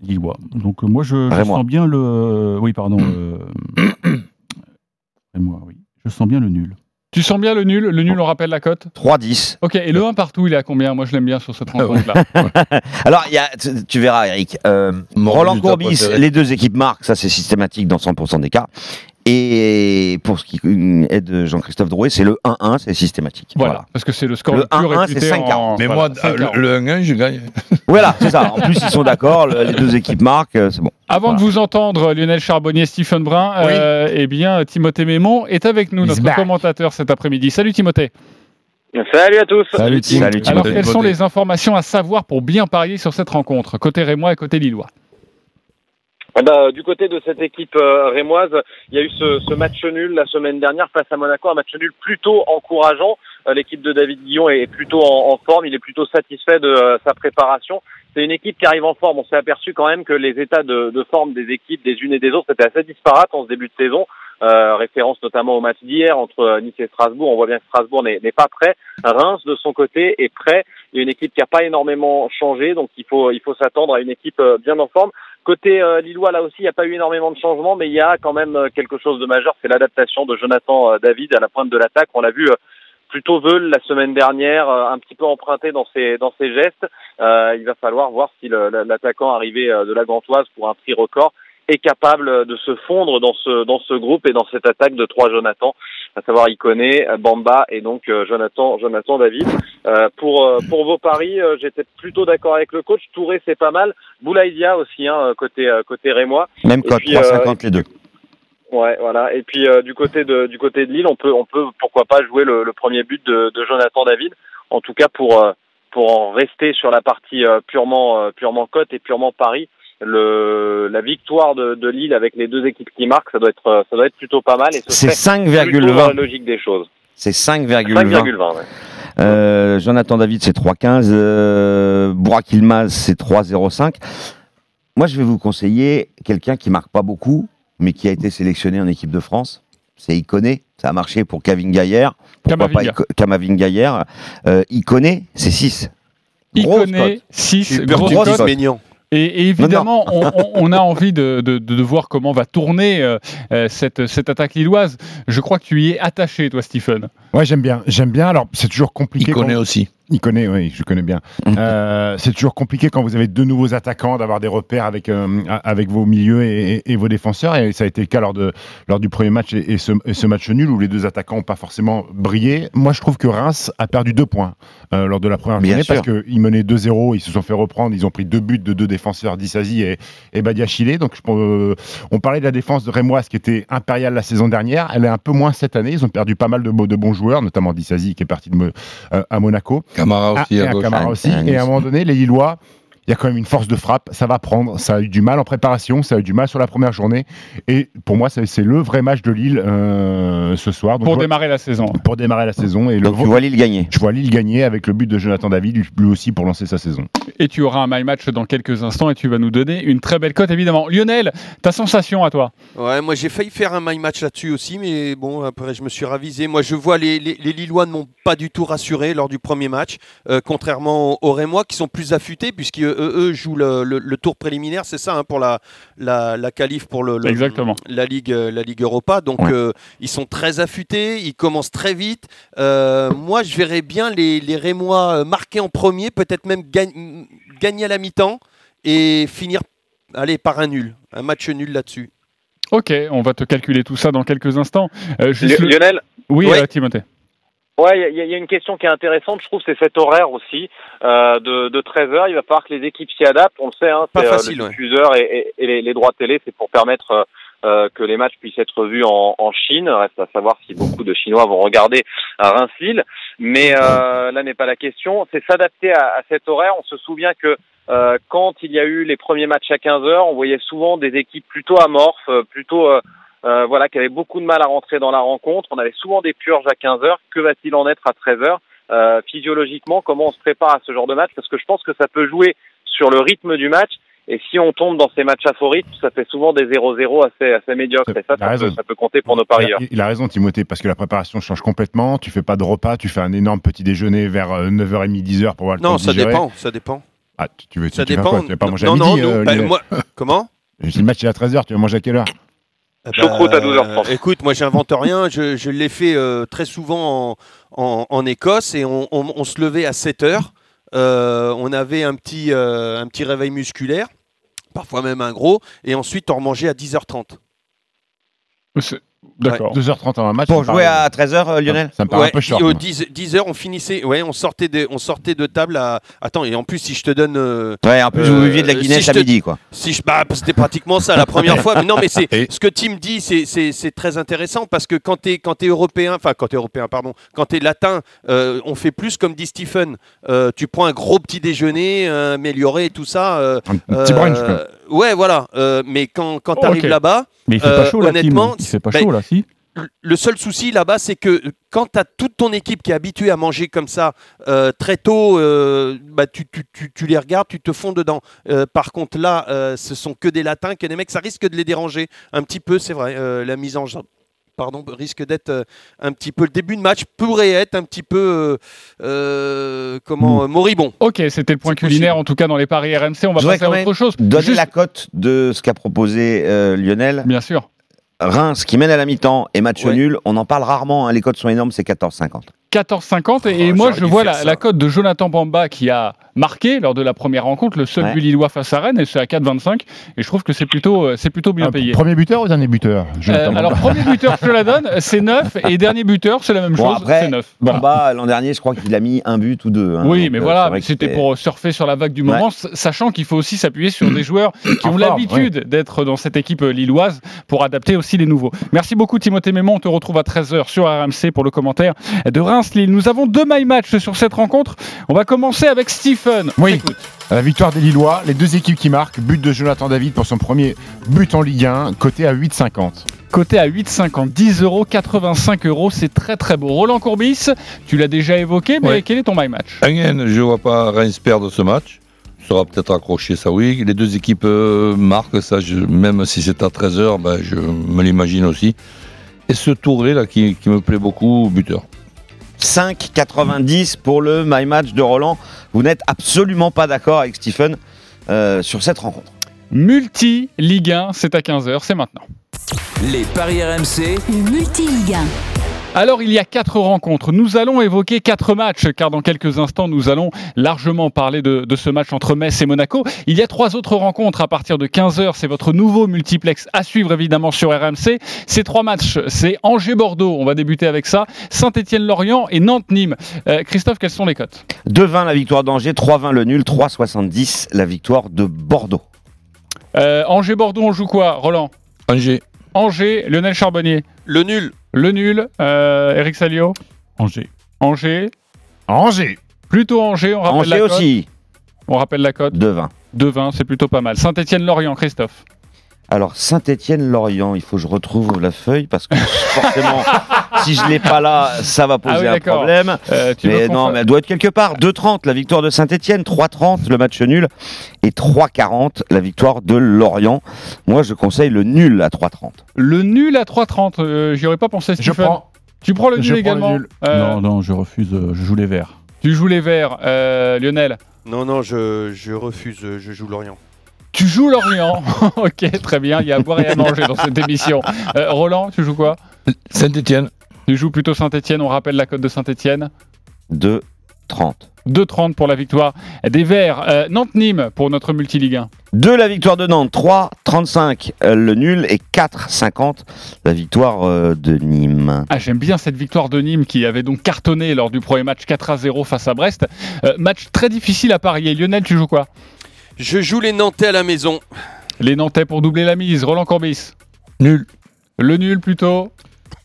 lillois. Donc, euh, moi, je, sens bien le. Oui, pardon. euh, [coughs] Rémois, oui. Je sens bien le nul. Tu sens bien le nul? Le nul, on rappelle la cote? 3-10. Ok, et le 1 partout, il est à combien? Moi, je l'aime bien sur Ah cette rencontre-là. Alors, il y a, tu, tu verras, Eric. euh, Roland Courbis, les deux équipes marquent, ça c'est systématique dans 100% des cas. Et pour ce qui est de Jean-Christophe Drouet, c'est le 1-1, c'est systématique. Voilà, parce que c'est le score Le le, plus 1-1, réputé c'est en... 5-40. Mais voilà, moi, 5-40. le, le 1N, je gagne. [laughs] Voilà, c'est ça. En plus, ils sont d'accord, le- les deux équipes marquent, euh, c'est bon. Avant de vous entendre, Lionel Charbonnier, Stephen Brun, euh, eh bien, Timothée Mémon est avec nous, notre commentateur cet après-midi. Salut Timothée. Salut à tous. Salut, Tim. Salut, Tim. Alors, Timothée. quelles sont les informations à savoir pour bien parier sur cette rencontre, côté Rémois et côté Lillois? Ben, du côté de cette équipe euh, rémoise, il y a eu ce, ce match nul la semaine dernière face à Monaco, un match nul plutôt encourageant. Euh, L'équipe de David Guillon est plutôt en, en forme, il est plutôt satisfait de euh, sa préparation. C'est une équipe qui arrive en forme. On s'est aperçu quand même que les états de, de forme des équipes des unes et des autres étaient assez disparates en ce début de saison. Euh, référence notamment au match d'hier entre Nice et Strasbourg. On voit bien que Strasbourg n'est n'est pas prêt. Reims, de son côté, est prêt. Il y a une équipe qui n'a pas énormément changé, donc il faut, il faut s'attendre à une équipe euh, bien en forme. Côté euh, Lillois, là aussi, il n'y a pas eu énormément de changements, mais il y a quand même euh, quelque chose de majeur, c'est l'adaptation de Jonathan euh, David à la pointe de l'attaque. On l'a vu euh, plutôt veule la semaine dernière, un petit peu emprunté dans ses, dans ses gestes. Euh, il va falloir voir si l'attaquant arrivé de la Gantoise pour un prix record est capable de se fondre dans ce, dans ce groupe et dans cette attaque de trois Jonathan, à savoir Iconé, Bamba et donc euh, Jonathan, Jonathan David. Euh, pour, euh, pour vos paris, euh, j'étais plutôt d'accord avec le coach. Touré, c'est pas mal. Boulaïdia aussi, hein, côté, euh, côté Rémois. Même euh, 3,50 les deux. Ouais, voilà. Et puis euh, du côté de du côté de Lille, on peut on peut pourquoi pas jouer le, le premier but de, de Jonathan David. En tout cas pour euh, pour en rester sur la partie euh, purement euh, purement cote et purement pari. Le la victoire de, de Lille avec les deux équipes qui marquent, ça doit être ça doit être plutôt pas mal et C'est serait 5,20. plutôt dans la logique des choses. C'est 5,20. 5,20. Ouais. Euh, Jonathan David, c'est 3,15. Euh, Burak Yilmaz, c'est 3,05. Moi, je vais vous conseiller quelqu'un qui marque pas beaucoup, mais qui a été sélectionné en équipe de France. C'est Iconé. Ça a marché pour Kevin Gaillère. Pourquoi Kamavinga. pas Kamavinga Gaillère. Euh, Iconé, c'est 6. Grosse Iconé, cote. 6, Super grosse grosse cote. cote. Maignan. Et, et évidemment, on, on- on a envie de, de- de voir comment va tourner euh, euh, cette, cette attaque lilloise. Je crois que tu y es attaché, toi, Stephen. Ouais, j'aime bien. J'aime bien. Alors, c'est toujours compliqué. Il connaît quand- aussi. Il connaît, oui, je connais bien. Euh, c'est toujours compliqué quand vous avez deux nouveaux attaquants d'avoir des repères avec, euh, avec vos milieux et, et- et vos défenseurs. Et ça a été le cas lors, de, lors du premier match et, et ce, ce match nul où les deux attaquants n'ont pas forcément brillé. Moi, je trouve que Reims a perdu deux points euh, lors de la première journée parce qu'ils menaient 2-0. Ils se sont fait reprendre. Ils ont pris deux buts de deux défenseurs, Dissasi et, et Badiachile. Donc, je, on parlait de la défense de Rémoise qui était impériale la saison dernière. Elle est un peu moins cette année. Ils ont perdu pas mal de, de bons joueurs, notamment Dissasi qui est parti de, à Monaco. Camara aussi Ah, et à un gauche. Camara aussi. Et à un moment donné, les Lillois, il y a quand même une force de frappe. Ça va prendre. Ça a eu du mal en préparation. Ça a eu du mal sur la première journée. Et pour moi, c'est le vrai match de Lille euh, ce soir. Donc, Pour vois- démarrer la saison. Pour démarrer la saison. Et Donc le, tu vois Lille gagner. je vois Lille gagner avec le but de Jonathan David, lui aussi pour lancer sa saison. Et tu auras un my match dans quelques instants et tu vas nous donner une très belle cote, évidemment. Lionel, ta sensation à toi? Ouais, moi j'ai failli faire un my match là-dessus aussi, mais bon, après je me suis ravisé. Moi je vois les, les, les Lillois ne m'ont pas du tout rassuré lors du premier match, euh, contrairement aux Rémois qui sont plus affûtés, puisqu'eux eux, jouent le, le- le tour préliminaire, c'est ça, hein, pour la, la, la qualif pour le, le- Exactement. la, Ligue, la Ligue Europa. Donc Ouais. euh, ils sont très affûtés, ils commencent très vite. Euh, moi je verrais bien les, les Rémois euh, marquer en premier, peut-être même gagne- gagner à la mi-temps et finir allez, par un nul, un match nul là-dessus. Ok, on va te calculer tout ça dans quelques instants. Euh, juste Li- le- Lionel? Oui, Ouais. euh, Timothée. Ouais, il y, y a une question qui est intéressante, je trouve, c'est cet horaire aussi euh, de, de 13h. Il va falloir que les équipes s'y adaptent. On le sait, hein, c'est, euh, le ouais. diffuseur et, et- et les, les droits télé, c'est pour permettre euh, euh, que les matchs puissent être vus en, en Chine. Reste à savoir si beaucoup de Chinois vont regarder à Reims-Lille. Mais euh, là n'est pas la question. C'est s'adapter à, à cet horaire. On se souvient que euh, quand il y a eu les premiers matchs à 15h, on voyait souvent des équipes plutôt amorphes, euh, plutôt euh, euh, voilà, qui avaient beaucoup de mal à rentrer dans la rencontre. On avait souvent des purges à 15h. Que va-t-il en être à 13h euh, Physiologiquement, comment on se prépare à ce genre de match Parce que je pense que ça peut jouer sur le rythme du match. Et si on tombe dans ces matchs à faux rythme, ça fait souvent des 0-0 assez, assez médiocres. Et ça, ça peut, ça peut compter pour nos parieurs. Il, il a raison, Timothée, parce que la préparation change complètement. Tu fais pas de repas, tu fais un énorme petit déjeuner vers euh, 9h30, 10h pour voir le Non, ça digérer. dépend, ça dépend. Ah, tu, tu veux, Ça tu dépend. quoi? Tu vas pas manger non, à non, midi nous, euh, bah, moi, comment? Si le match est à 13h, tu vas manger à quelle heure? Eh Choucroute à ben, 12h30. Écoute, moi j'invente rien, je, je l'ai fait euh, très souvent en, en- en Écosse et on, on- on se levait à 7 heures. Euh, on avait un petit, euh, un petit réveil musculaire, parfois même un gros, et ensuite on remangeait à 10h30. D'accord. 2h30 en un match. Pour jouer paraît- à 13h, euh, Lionel Ça me paraît Ouais, un peu short. au moi. 10, 10 heures, on finissait, ouais, on sortait de, on sortait de table à. Attends, et en plus, si je te donne. euh, Ouais, en plus, vous buviez de la euh, Guinness si je à te- midi, quoi. Si je, bah, c'était pratiquement ça la première [laughs] fois. Mais non, mais c'est ce que Tim dit, c'est- c'est c'est très intéressant parce que quand tu es, quand es européen, enfin quand tu es européen, pardon, quand tu es latin, euh, on fait plus comme dit Stephen. Euh, tu prends un gros petit déjeuner euh, amélioré et tout ça. euh, Un petit brunch, quoi. Ouais, voilà. Euh, mais quand, quand tu arrives là-bas, Mais il fait pas chaud là, Tim. honnêtement, Il fait pas bah, chaud là, si le seul souci là-bas, c'est que quand tu as toute ton équipe qui est habituée à manger comme ça euh, très tôt, euh, bah, tu, tu- tu- tu les regardes, tu te fonds dedans. Euh, par contre, là, ce sont que des latins, que des mecs, ça risque de les déranger un petit peu, c'est vrai. la mise en. Pardon, risque d'être euh, un petit peu. Le début de match pourrait être un petit peu. euh, euh, comment euh, Moribond. Ok, c'était le point culinaire, en tout cas dans les paris RMC. On va passer à autre chose. Donner Juste- la cote de ce qu'a proposé euh, Lionel. Bien sûr. Reims qui mène à la mi-temps et match Ouais. nul, on en parle rarement, hein, les cotes sont énormes, c'est 14,50. 14,50 et, et Oh, moi je vois la, cote de Jonathan Bamba qui a marqué lors de la première rencontre le seul Ouais. but lillois face à Rennes et c'est à 4,25 et je trouve que c'est plutôt euh, c'est plutôt bien payé. Premier buteur ou dernier buteur Euh, alors premier buteur je te la donne c'est 9 et dernier buteur c'est la même Bon, chose c'est 9. Voilà. Bamba, l'an dernier, je crois qu'il a mis un but ou deux. hein, Oui, mais euh, voilà, c'était pour surfer sur la vague du moment, sachant qu'il faut aussi s'appuyer sur des joueurs [coughs] qui ont l'habitude d'être dans cette équipe lilloise pour adapter aussi les nouveaux. Merci beaucoup Timothée Mémon, on te retrouve à 13h sur RMC pour le commentaire de Reims-Lille. Nous avons deux my match sur cette rencontre. On va commencer avec Stephen. Oui. La victoire des Lillois, les deux équipes qui marquent, but de Jonathan David pour son premier but en Ligue 1, côté à 8,50. Côté à 8,50, 10 euros, 85 euros, c'est très très beau. Roland Courbis, tu l'as déjà évoqué, mais Ouais. quel est ton my match? Again, je ne vois pas Reims perdre ce match. Il sera peut-être accroché, ça oui. Les deux équipes euh, marquent, ça, je- même si c'est à 13h, ben, je me l'imagine aussi. Et ce Touré là qui, qui me plaît beaucoup, buteur. 5,90 pour le My Match de Roland. Vous n'êtes absolument pas d'accord avec Stephen. euh, sur cette rencontre. Multi Ligue 1, c'est à 15h, c'est maintenant. Les paris RMC. Le multi-Ligue 1. Alors il y a quatre rencontres. Nous allons évoquer quatre matchs, car dans quelques instants nous allons largement parler de, de ce match entre Metz et Monaco. Il y a trois autres rencontres à partir de 15h. C'est votre nouveau multiplex à suivre évidemment sur RMC. Ces trois matchs, c'est Angers-Bordeaux, on va débuter avec ça, Saint-Étienne-Lorient et Nantes-Nîmes. Euh, Christophe, quelles sont les cotes? 2-20 la victoire d'Angers, 3-20 le nul, 3-70 la victoire de Bordeaux. Euh, Angers-Bordeaux, on joue quoi, Roland? Angers. Angers, Lionel Charbonnier. Le nul. Le nul, euh, Eric Salio. Angers. Angers. Angers. Plutôt Angers, on rappelle Angers la cote. aussi, On rappelle la cote. 2-20. 2-20, c'est plutôt pas mal. Saint-Étienne-Lorient, Christophe. Alors Saint-Étienne-Lorient, il faut que je retrouve la feuille parce que forcément, [laughs] si je l'ai pas là, ça va poser Ah oui, un problème. Euh, Mais non, mais elle doit être quelque part. 2-30 la victoire de Saint-Etienne, 3-30 le match nul et 3-40 la victoire de Lorient. Moi, je conseille le nul à 3-30. Le nul à 3-30, euh, j'y aurais pas pensé. Je Stephen. prends. Tu prends le nul Je prends le également nul. Euh, Non, non, je refuse. euh, Je joue les verts. Tu joues les verts, euh, Lionel. Non, non, je, je refuse, je joue Lorient. Tu joues Lorient. [laughs] ok, très bien. Il y a à boire et à manger dans cette émission. Euh, Roland, tu joues quoi? Saint-Etienne. Tu joues plutôt Saint-Etienne. On rappelle la cote de Saint-Etienne. 2-30. 2-30 pour la victoire des Verts. Euh, Nantes-Nîmes pour notre multiligue 1. 2 la victoire de Nantes, 3-35 euh, le nul et 4-50 la victoire euh, de Nîmes. Ah, j'aime bien cette victoire de Nîmes qui avait donc cartonné lors du premier match 4 à 0 face à Brest. Match très difficile à parier. Lionel, tu joues quoi? Je joue les Nantais à la maison. Les Nantais pour doubler la mise. Roland Corbis. Nul. Le nul plutôt.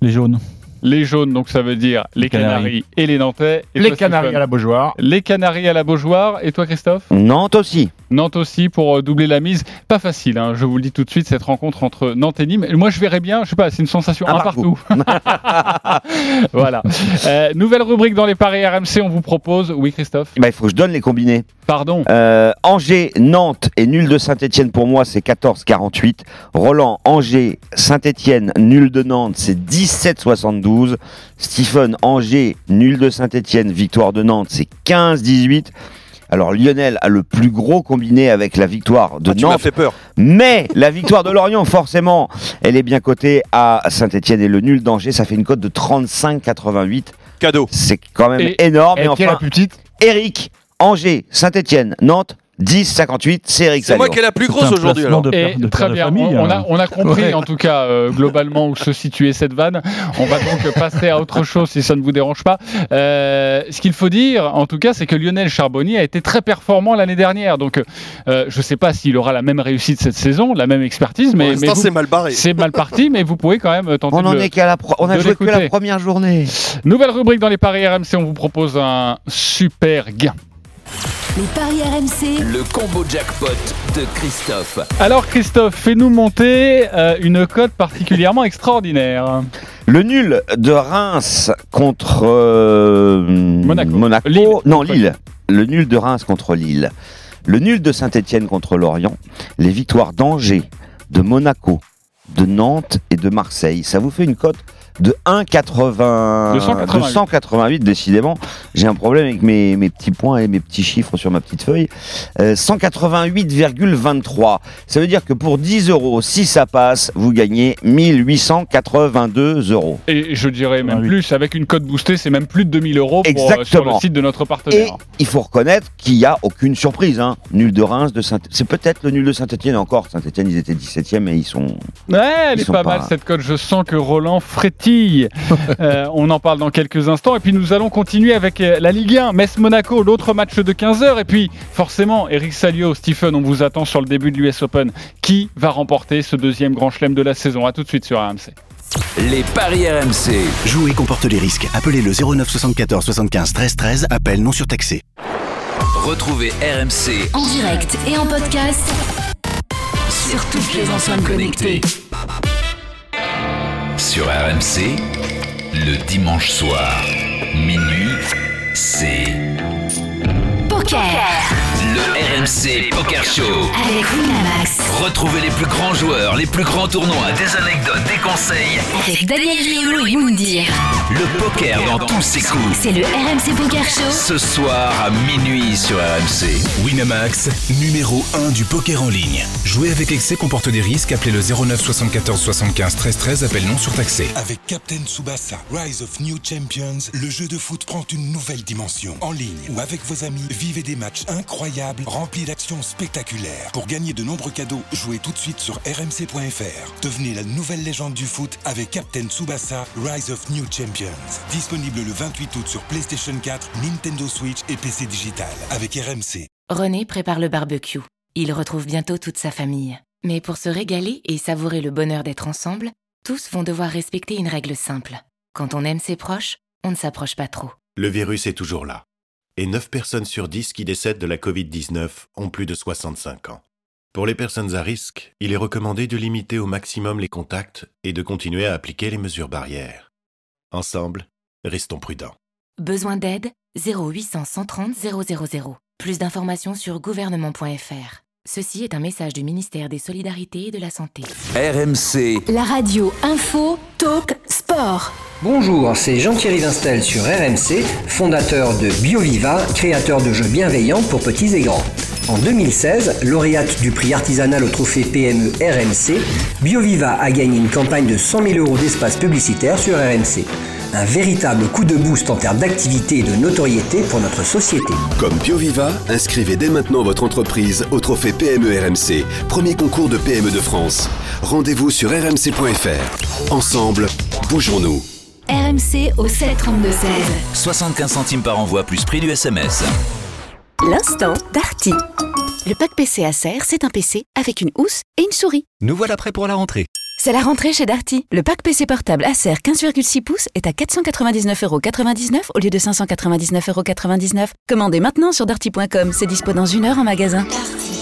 Les jaunes. Les jaunes, donc ça veut dire les, Canaries. Canaries et les Nantais. Et Les toi, Canaries à la Beaujoire. Les Canaries à la Beaujoire. Et toi, Christophe Nantes aussi. Nantes aussi pour euh, doubler la mise. Pas facile, hein, je vous le dis tout de suite, cette rencontre entre Nantes et Nîmes. Moi, je verrais bien, je sais pas, c'est une sensation Un un partout. [laughs] [laughs] voilà. Euh, nouvelle rubrique dans les paris RMC, on vous propose. Oui, Christophe Bah, il faut que je donne les combinés. Pardon. Euh, Angers, Nantes et nul de Saint-Etienne pour moi, c'est 14-48. Roland, Angers, Saint-Etienne, nul de Nantes, c'est 17-72. Stephen, Angers, nul de Saint-Etienne, victoire de Nantes, c'est 15-18. Alors Lionel a le plus gros combiné avec la victoire de Ah, tu Nantes. fait peur. Mais la victoire de Lorient, forcément, elle est bien cotée à Saint-Etienne et le nul d'Angers, ça fait une cote de 35-88. Cadeau. C'est quand même Et- énorme. Et la enfin, plus petite? Eric, Angers, Saint-Etienne, Nantes, 10-58, c'est Eric C'est moi qui ai la plus grosse aujourd'hui. de de très de bien, famille, on, on a, hein. on a compris Ouais. en tout cas euh, globalement où se situait cette vanne. On va donc [laughs] passer à autre chose si ça ne vous dérange pas. Euh, ce qu'il faut dire en tout cas, c'est que Lionel Charbonnier a été très performant l'année dernière. Donc euh, je ne sais pas s'il aura la même réussite cette saison, la même expertise, Pour mais, c'est mal barré. c'est mal parti, mais vous pouvez quand même [laughs] tenter On de en le- est qu'à la pro- on a de joué que la première journée. Nouvelle rubrique dans les paris RMC, on vous propose un super gain. Les paris RMC. Le combo jackpot de Christophe. Alors Christophe, fais-nous monter euh, une cote particulièrement extraordinaire. Le nul de Reims contre euh, Monaco. Lille. Non, Lille. Le nul de Reims contre Lille. Le nul de Saint-Etienne contre Lorient. Les victoires d'Angers, de Monaco, de Nantes et de Marseille. Ça vous fait une cote de 1,80. 288. 288, décidément. J'ai un problème avec mes, mes petits points et mes petits chiffres sur ma petite feuille. Euh, 188,23. Ça veut dire que pour 10 euros, si ça passe, vous gagnez 1882 euros. Et je dirais même plus, avec une cote boostée, c'est même plus de 2000 euros pour, euh, sur le Exactement. site de notre Et partenaire. il faut reconnaître qu'il n'y a aucune surprise. Hein. Nul de Reims, de Saint c'est peut-être le nul de Saint-Etienne encore. Saint-Etienne, ils étaient 17e et ils sont. Ouais, elle Ils est sont pas, pas- mal cette cote. Je sens que Roland frétille. [laughs] Euh, on en parle dans quelques instants. Et puis nous allons continuer avec euh, la Ligue 1, Metz-Monaco, l'autre match de 15h. Et puis forcément, Eric Salio, Stephen, on vous attend sur le début de l'US Open. Qui va remporter ce deuxième grand chelem de la saison? À tout de suite sur RMC. Les paris RMC. Jouer comporte les risques. Appelez le 09 74 75 13 13. Appel non surtaxé. Retrouvez RMC En direct et en podcast. Sur toutes les enceintes connectées. Sur RMC. Le dimanche soir, minuit, c'est Poker. Le RMC Poker Show. Avec Winamax. Retrouvez les plus grands joueurs, les plus grands tournois, des anecdotes, des conseils. Avec Daniel Riolo et Moundir. Le poker dans tous ses coups. C'est le RMC Poker Show. Ce soir à minuit sur RMC. Winamax, numéro 1 du poker en ligne. Jouer avec excès comporte des risques. Appelez le 09 74 75 13 13. Appel non surtaxé. Avec Captain Tsubasa, Rise of New Champions, le jeu de foot prend une nouvelle dimension. En ligne ou avec vos amis, vivez des matchs incroyables remplis d'actions spectaculaires. Pour gagner de nombreux cadeaux, jouez tout de suite sur rmc.fr. Devenez la nouvelle légende du foot avec Captain Tsubasa, Rise of New Champions. Disponible le 28 août sur PlayStation 4, Nintendo Switch et PC Digital avec RMC. René prépare le barbecue. Il retrouve bientôt toute sa famille. Mais pour se régaler et savourer le bonheur d'être ensemble, tous vont devoir respecter une règle simple. Quand on aime ses proches, on ne s'approche pas trop. Le virus est toujours là. Et 9 personnes sur 10 qui décèdent de la Covid-19 ont plus de 65 ans. Pour les personnes à risque, il est recommandé de limiter au maximum les contacts et de continuer à appliquer les mesures barrières. Ensemble, restons prudents. Besoin d'aide? 0800 130 000. Plus d'informations sur gouvernement.fr. Ceci est un message du ministère des Solidarités et de la Santé. RMC. La radio info, talk, sport. Bonjour, c'est Jean-Thierry Vinstel sur RMC, fondateur de BioViva, créateur de jeux bienveillants pour petits et grands. En 2016, lauréate du prix artisanal au trophée PME RMC, BioViva a gagné une campagne de 100 000 euros d'espace publicitaire sur RMC. Un véritable coup de boost en termes d'activité et de notoriété pour notre société. Comme BioViva, inscrivez dès maintenant votre entreprise au trophée PME RMC, premier concours de PME de France. Rendez-vous sur rmc.fr. Ensemble, bougeons-nous. RMC au 732 16. 75 centimes par envoi plus prix du SMS. L'instant Darty. Le pack PC Acer, c'est un PC avec une housse et une souris. Nous voilà prêts pour la rentrée. C'est la rentrée chez Darty. Le pack PC portable Acer 15,6 pouces est à 499,99€ au lieu de 599,99€. Commandez maintenant sur darty.com. C'est dispo dans une heure en magasin.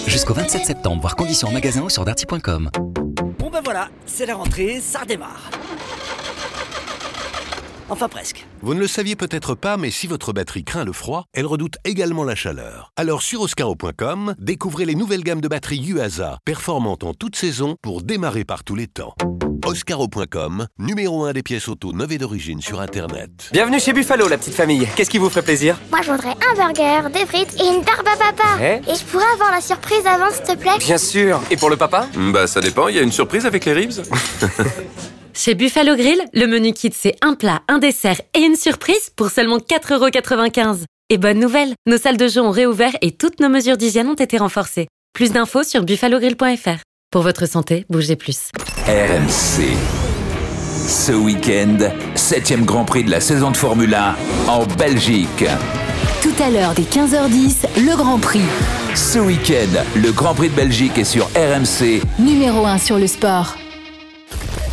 Jusqu'au 27 septembre, voir conditions en magasin ou sur darty.com. Bon ben voilà, c'est la rentrée, ça redémarre. Enfin presque. Vous ne le saviez peut-être pas, mais si votre batterie craint le froid, elle redoute également la chaleur. Alors sur oscaro.com, découvrez les nouvelles gammes de batteries UASA, performantes en toute saison pour démarrer par tous les temps. Oscaro.com, numéro 1 des pièces auto neuves et d'origine sur Internet. Bienvenue chez Buffalo, la petite famille. Qu'est-ce qui vous ferait plaisir? Moi, je voudrais un burger, des frites et une barbe à papa. Eh? Et je pourrais avoir la surprise avant, s'il te plaît? Bien sûr. Et pour le papa? Bah ça dépend, il y a une surprise avec les ribs. [laughs] Chez Buffalo Grill, le menu kit c'est un plat, un dessert et une surprise pour seulement 4,95€. Et bonne nouvelle, nos salles de jeu ont réouvert et toutes nos mesures d'hygiène ont été renforcées. Plus d'infos sur buffalogrill.fr. Pour votre santé, bougez plus. RMC. Ce week-end, 7 Grand Prix de la saison de Formule 1 en Belgique. Tout à l'heure, dès 15h10, le Grand Prix. Ce week-end, le Grand Prix de Belgique est sur RMC. Numéro 1 sur le sport.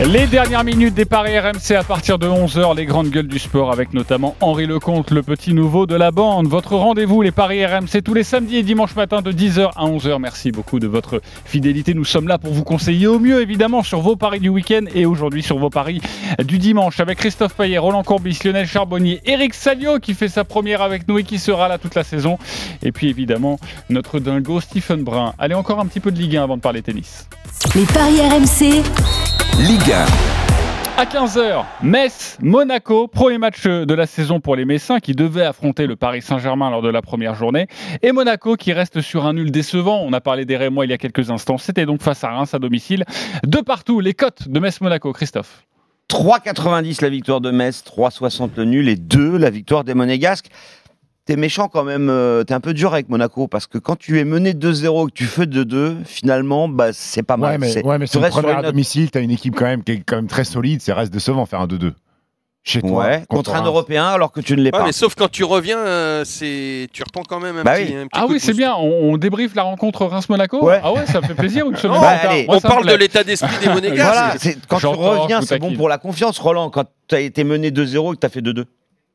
Les dernières minutes des paris RMC à partir de 11h, les grandes gueules du sport avec notamment Henri Lecomte, le petit nouveau de la bande. Votre rendez-vous, les paris RMC, tous les samedis et dimanches matin de 10h à 11h. Merci beaucoup de votre fidélité. Nous sommes là pour vous conseiller au mieux, évidemment, sur vos paris du week-end et aujourd'hui sur vos paris du dimanche avec Christophe Payet, Roland Courbis, Lionel Charbonnier, Eric Salio qui fait sa première avec nous et qui sera là toute la saison. Et puis évidemment, notre dingo Stephen Brun. Allez, encore un petit peu de Ligue 1 avant de parler tennis. Les paris RMC. Ligue 1. À 15h, Metz, Monaco, premier match de la saison pour les Messins qui devaient affronter le Paris Saint-Germain lors de la première journée. Et Monaco qui reste sur un nul décevant. On a parlé des Rémois il y a quelques instants. C'était donc face à Reims à domicile. De partout, les cotes de Metz-Monaco. Christophe. 3,90 la victoire de Metz, 3,60 le nul et 2 la victoire des Monégasques. T'es méchant quand même, euh, t'es un peu dur avec Monaco parce que quand tu es mené 2-0 et que tu fais 2-2, finalement, bah, c'est pas mal. Ouais, mais, C'est- ouais, mais tu restes sur première une à domicile, t'as une équipe quand même qui est quand même très solide, c'est reste décevant faire un 2-2. Chez toi. Ouais, contre un Reims. Européen alors que tu ne l'es Ouais, pas. mais sauf quand tu reviens, euh, c'est tu reprends quand même un Bah petit, oui. un petit Ah coup oui, c'est bien. On, on débriefe la rencontre Reims-Monaco Ouais. Ah ouais, ça fait plaisir une [laughs] semaine Non, tard. allez, Moi, on parle de l'état d'esprit des [laughs] Monégasques. Voilà, quand tu reviens, c'est bon pour la confiance, Roland. Quand tu as été mené 2-0 et que tu as fait 2-2.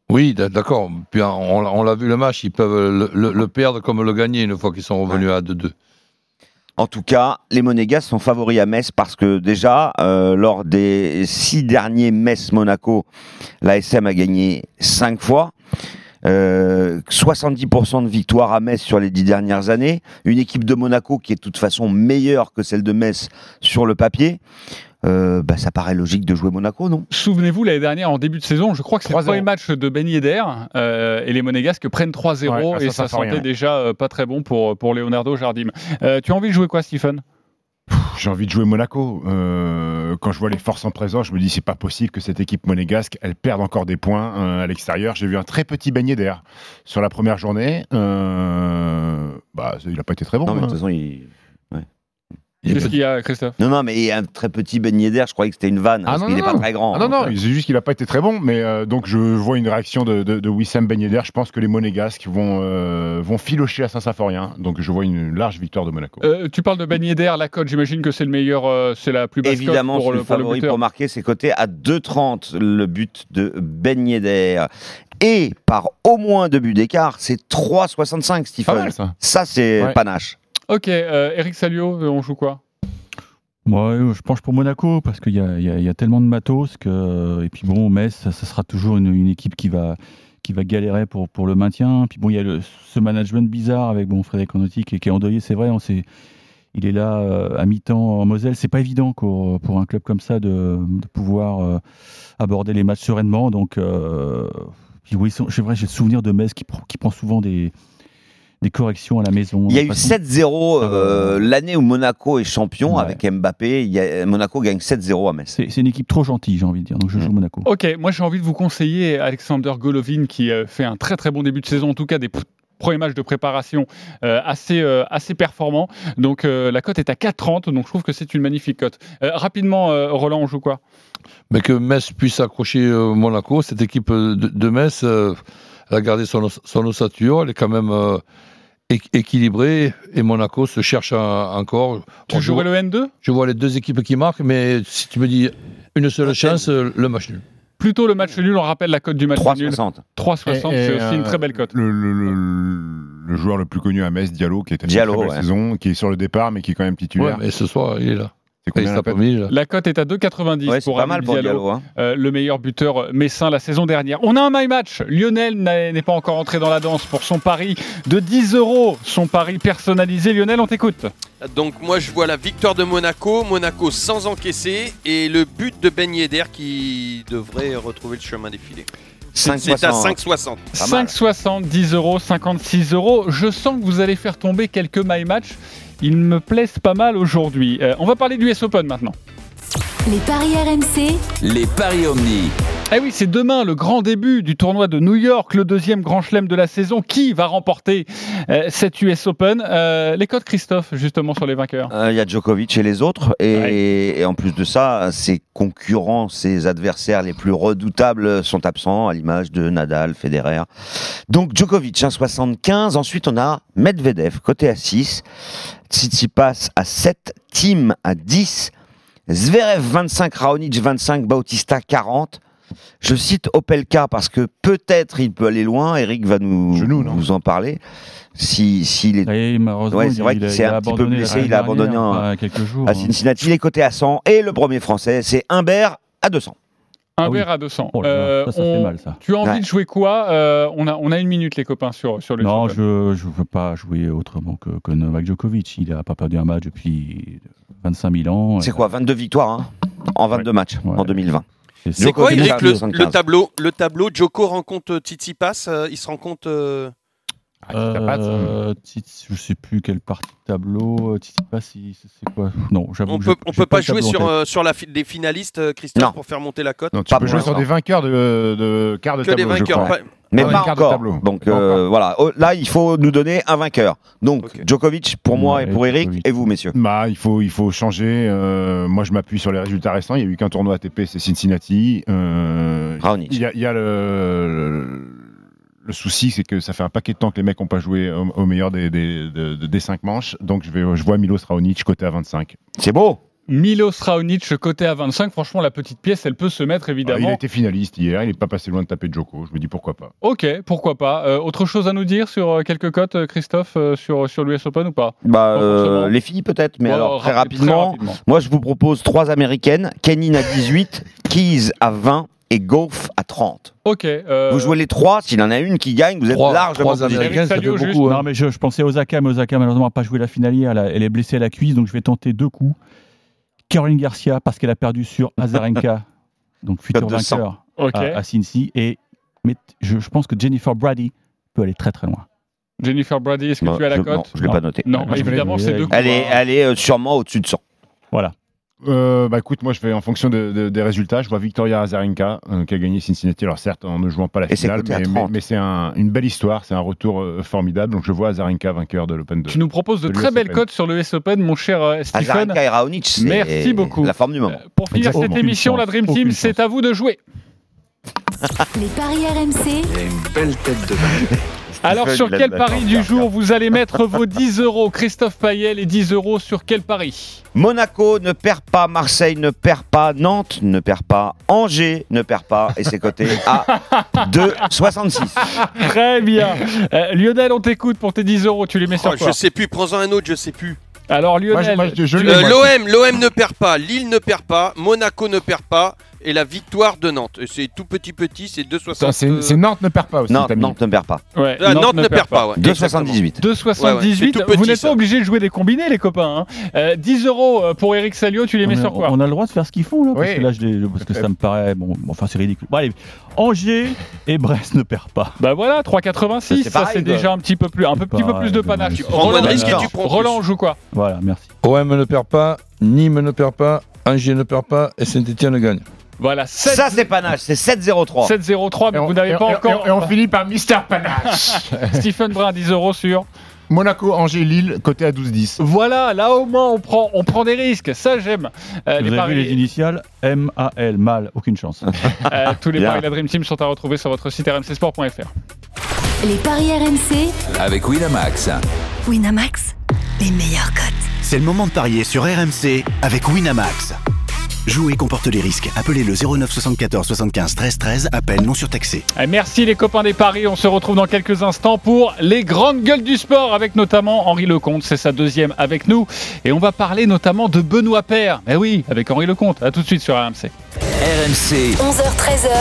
Oui, d'accord. Puis on, l'a vu le match, ils peuvent le perdre comme le gagner une fois qu'ils sont revenus à 2-2. En tout cas, les Monégas sont favoris à Metz parce que déjà, euh, lors des six derniers Metz-Monaco, l'ASM a gagné cinq fois. Euh, 70% de victoires à Metz sur les dix dernières années. Une équipe de Monaco qui est de toute façon meilleure que celle de Metz sur le papier. Euh, bah, ça paraît logique de jouer Monaco, non? Souvenez-vous, l'année dernière, en début de saison, je crois que c'est le 3-0. premier match de Ben Yedder euh, et les Monégasques prennent 3-0 Ouais, ah, et ça, ça ça fait rien. sentait déjà euh, pas très bon pour, pour Leonardo Jardim. Euh, tu as envie de jouer quoi, Stephen? J'ai envie de jouer Monaco. Euh, quand je vois les forces en présence, je me dis c'est pas possible que cette équipe monégasque elle perde encore des points euh, à l'extérieur. J'ai vu un très petit beignet d'air sur la première journée. Euh, bah, il a pas été très bon. Non, mais de hein. toute façon, il. Qu'est-ce qu'il y a, Christophe Non, non, mais il y a un très petit beignet d'air. Je croyais que c'était une vanne. parce qu'il n'est pas très grand. Ah non, non, c'est juste qu'il n'a pas été très bon. Mais euh, donc, je vois une réaction de, de, de Wissam Ben Yedder. Je pense que les Monégasques vont, euh, vont filocher à Saint-Symphorien. Donc, je vois une large victoire de Monaco. Euh, Tu parles de Ben Yedder, la cote, j'imagine que c'est le meilleur, euh, c'est la plus basse Évidemment, pour c'est le, le pour le favori buteur. pour marquer ses côtés à 2,30 le but de Ben Yedder. Et par au moins deux buts d'écart, c'est 3,65 Stephen. Mal, ça. c'est Ouais. panache. Ok, euh, Eric Salio, euh, on joue quoi? Moi, euh, je penche pour Monaco parce qu'il y a, tellement de matos que et puis bon, Metz, ça, sera toujours une, équipe qui va qui va galérer pour, le maintien. Puis bon, il y a le- ce management bizarre avec bon Frédéric Onotti qui, qui est endeuillé, c'est vrai. On il est là à mi-temps en Moselle. C'est pas évident pour un club comme ça de, pouvoir aborder les matchs sereinement. Donc, oui, c'est vrai, j'ai le souvenir de Metz qui prend souvent des des corrections à la maison. Il y a eu façon- 7-0 euh, l'année où Monaco est champion avec Mbappé. Il y a- Monaco gagne 7-0 à Metz. C'est c'est une équipe trop gentille, j'ai envie de dire. Donc je joue Monaco. Ok, moi j'ai envie de vous conseiller Alexander Golovin qui euh, fait un très très bon début de saison, en tout cas des p- premiers matchs de préparation euh, assez, euh, assez performants. Donc euh, la cote est à 4,30, donc je trouve que c'est une magnifique cote. Euh, rapidement, euh, Roland, on joue quoi? Mais que Metz puisse accrocher euh, Monaco, cette équipe euh, de, de Metz, euh, elle a gardé son, son ossature, elle est quand même équ- équilibrée et Monaco se cherche encore. Tu jouerais vois- le N2 Je vois les deux équipes qui marquent, mais si tu me dis une seule chance, le match nul. Plutôt le match nul, on rappelle la cote du match nul. 3,60. 3,60, Et- c'est aussi une euh, très belle cote. Le, le- le- le joueur le plus connu à Metz, Diallo, qui était une Diallo, très belle ouais. saison, qui est sur le départ, mais qui est quand même titulaire. Ouais, mais ce soir, il est là. C'est combien Il la cote. La est à 2,90 Ouais, c'est pour pas mal Diallo, hein. euh, le meilleur buteur messin la saison dernière. On a un my match. Lionel n'est pas encore entré dans la danse pour son pari de 10 euros. Son pari personnalisé. Lionel, on t'écoute. Donc moi je vois la victoire de Monaco, Monaco sans encaisser et le but de Ben Yedder qui devrait retrouver le chemin des filets. C'est c'est à 5,60. 5,60, 10 euros, 56 euros. Je sens que vous allez faire tomber quelques my match. Ils me plaisent pas mal aujourd'hui. Euh, on va parler du US Open maintenant. Les paris RMC, Les paris Omni. Eh oui, c'est demain le grand début du tournoi de New York, le deuxième grand chelem de la saison. Qui va remporter euh, cet US Open? Euh, Les codes, Christophe, justement, sur les vainqueurs. Euh, Il y a Djokovic et les autres. Et, et en plus de ça, ses concurrents, ses adversaires les plus redoutables sont absents, à l'image de Nadal, Federer. Donc Djokovic, 1,75. Ensuite, on a Medvedev, côté à 6. Tsitsipas à 7. Tim à 10. Zverev 25, Raonic 25, Bautista 40. Je cite Opelka parce que peut-être il peut aller loin. Eric va nous, nous en parler. Si, s'il est... Et malheureusement, Ouais, c'est vrai il, qu'il a- s'est un petit peu blessé, il a abandonné a quelques jours. à hein. Cincinnati. Il est coté à 100. Et le premier français, c'est Humbert à 200. Un Ah oui. à 200. Oh là là, Euh, ça, ça on- fait mal, ça. Tu as envie Ouais. de jouer quoi Euh, on, a, on a une minute, les copains, sur, sur le Non, je ne veux pas jouer autrement que, que Novak Djokovic. Il n'a pas perdu un match depuis 25 000 ans. C'est quoi 22 victoires hein, en 22 matchs en 2020. C'est quoi Eric le, 75. le tableau Le tableau, Joko rencontre Tsitsipas, euh, il se rencontre... euh, Euh, Tits- je sais plus quelle partie de tableau. euh, Tsitsipas, il- c'est c'est quoi? Non, j'avoue. On peut, je- on peut pas jouer sur, euh, sur la fi- des finalistes, euh, Christophe, Non. pour faire monter la cote? Non, tu Pas peux jouer sur des vainqueurs de, de quart de Que des tableau, je vainqueurs, crois. pas- Mais Ah, pas encore. tableau. Donc Pas euh, encore. voilà, Oh, là il faut nous donner un vainqueur. Donc Djokovic pour moi et pour Eric et vous messieurs. Bah, il faut, il faut changer. euh, moi, je m'appuie sur les résultats récents. Il n'y a eu qu'un tournoi ATP, c'est Cincinnati. Euh, Raonic. Il y a, il y a le, le souci, c'est que ça fait un paquet de temps que les mecs n'ont pas joué au, au meilleur des, des, de- de- des cinq manches. Donc, je, vais, je vois Milos Raonic côté à 25. C'est beau. Milos Raonic côté à 25. Franchement, la petite pièce, elle peut se mettre Ah, il évidemment. a été finaliste hier, il n'est pas passé loin de taper Djoko. Je me dis pourquoi pas. Ok, pourquoi pas. Euh, autre chose à nous dire sur euh, quelques cotes, euh, Christophe, sur, sur l'US Open ou pas? Bah, euh, les filles peut-être, mais Bon, alors très rapide- rapidement, très rapidement. moi je vous propose trois américaines, Kenin à 18, Keys à 20 et Golf à 30. Ok. euh, Vous jouez les trois, s'il y en a une qui gagne, vous êtes Trois- largement trois. Américains, ça fait Salio, juste. beaucoup. hein. Non, mais je, je pensais à Osaka, mais Osaka, malheureusement, n'a pas joué la finale hier. Elle, a- elle est blessée à la cuisse, donc je vais tenter deux coups. Caroline Garcia, parce qu'elle a perdu sur Azarenka, [laughs] donc futur Cote de 100. vainqueur à, à Cincy. Et mais je, je pense que Jennifer Brady peut aller très très loin. Jennifer Brady, est-ce que Bah, tu as la je- cote non, je l'ai pas noté. Non, je évidemment, c'est deux coups. Elle est, hein. elle est euh, sûrement au-dessus de 100. Voilà. Euh, bah écoute, moi je vais en fonction de- de- des résultats. Je vois Victoria Azarenka euh, qui a gagné Cincinnati. Alors certes, en ne jouant pas la Et finale, mais, 30. mais- mais c'est un- une belle histoire, c'est un retour euh, formidable. Donc je vois Azarenka vainqueur de l'Open 2. Tu nous proposes de de très belles Open. cotes sur le US Open, mon cher euh, Stephen. Azarenka et Raonic, Merci beaucoup. la forme du moment. Pour finir Exactement. cette émission, Aucune la Dream chance. Team, c'est à vous de jouer. Les paris RMC, une belle tête de balle. Alors, sur quel pari du jour vous allez mettre vos 10 euros? Christophe Payet, les 10 euros sur quel pari? Monaco ne perd pas, Marseille ne perd pas, Nantes ne perd pas, Angers ne perd pas, et c'est coté à [laughs] 2,66. Très bien. Euh, Lionel, on t'écoute pour tes 10 euros. Tu les mets sur Oh, quoi? je sais plus, prends-en un autre, je sais plus. Alors, Lionel, Euh. L'OM, l'OM ne perd pas, Lille ne perd pas, Monaco ne perd pas, et la victoire de Nantes. C'est tout petit petit, c'est 2,60. Ça, C'est c'est Nantes ne perd pas aussi. Nantes. Nantes ne perd pas. Ouais, Ah, Nantes, ne perd pas, ouais. 2,78. 2,78. Ouais, ouais, c'est tout petit, vous n'êtes pas obligé de jouer des combinés, les copains. hein. Euh, 10 euros euh, pour Eric Salio, tu les mets on, sur quoi on a le droit de faire ce qu'ils font là, parce Oui. que là, je les- parce que ça me paraît bon. Enfin, c'est ridicule. Bon, allez, Angers et Brest ne perdent pas. Bah voilà, 3,86, C'est ça c'est déjà un petit peu plus, un peu, petit peu plus de panache. tu prends moins de risques et tu prends. Roland, on joue quoi Voilà, merci. OM ne perd pas, Nîmes ne perd pas, Angers ne perd pas et Saint-Etienne gagne. Voilà, 7, Ça, c'est panache, c'est 7,03. 7,03, mais on, vous n'avez pas encore. et on- et on finit par Mister Panache. [laughs] Stephen Brun, 10 euros sur. Monaco, Angers, Lille, côté à 12-10. Voilà, là au moins on prend, on prend des risques, ça j'aime. Euh, Vous les avez paris, vu les initiales M-A-L, mal, aucune chance. [laughs] euh, tous les Bien. paris de la Dream Team sont à retrouver sur votre site rmcsport.fr. les paris RMC, Avec Winamax. Winamax, les meilleurs cotes. C'est le moment de parier sur RMC avec Winamax. Jouer comporte les risques. Appelez le 09 74 75 13 13. Appel non surtaxé. Eh, Merci les copains des paris. On se retrouve dans quelques instants pour les grandes gueules du sport avec notamment Henri Lecomte. C'est sa deuxième avec nous. Et on va parler notamment de Benoît Père. Eh oui, avec Henri Lecomte. À tout de suite sur RMC. RMC. 11h-13h,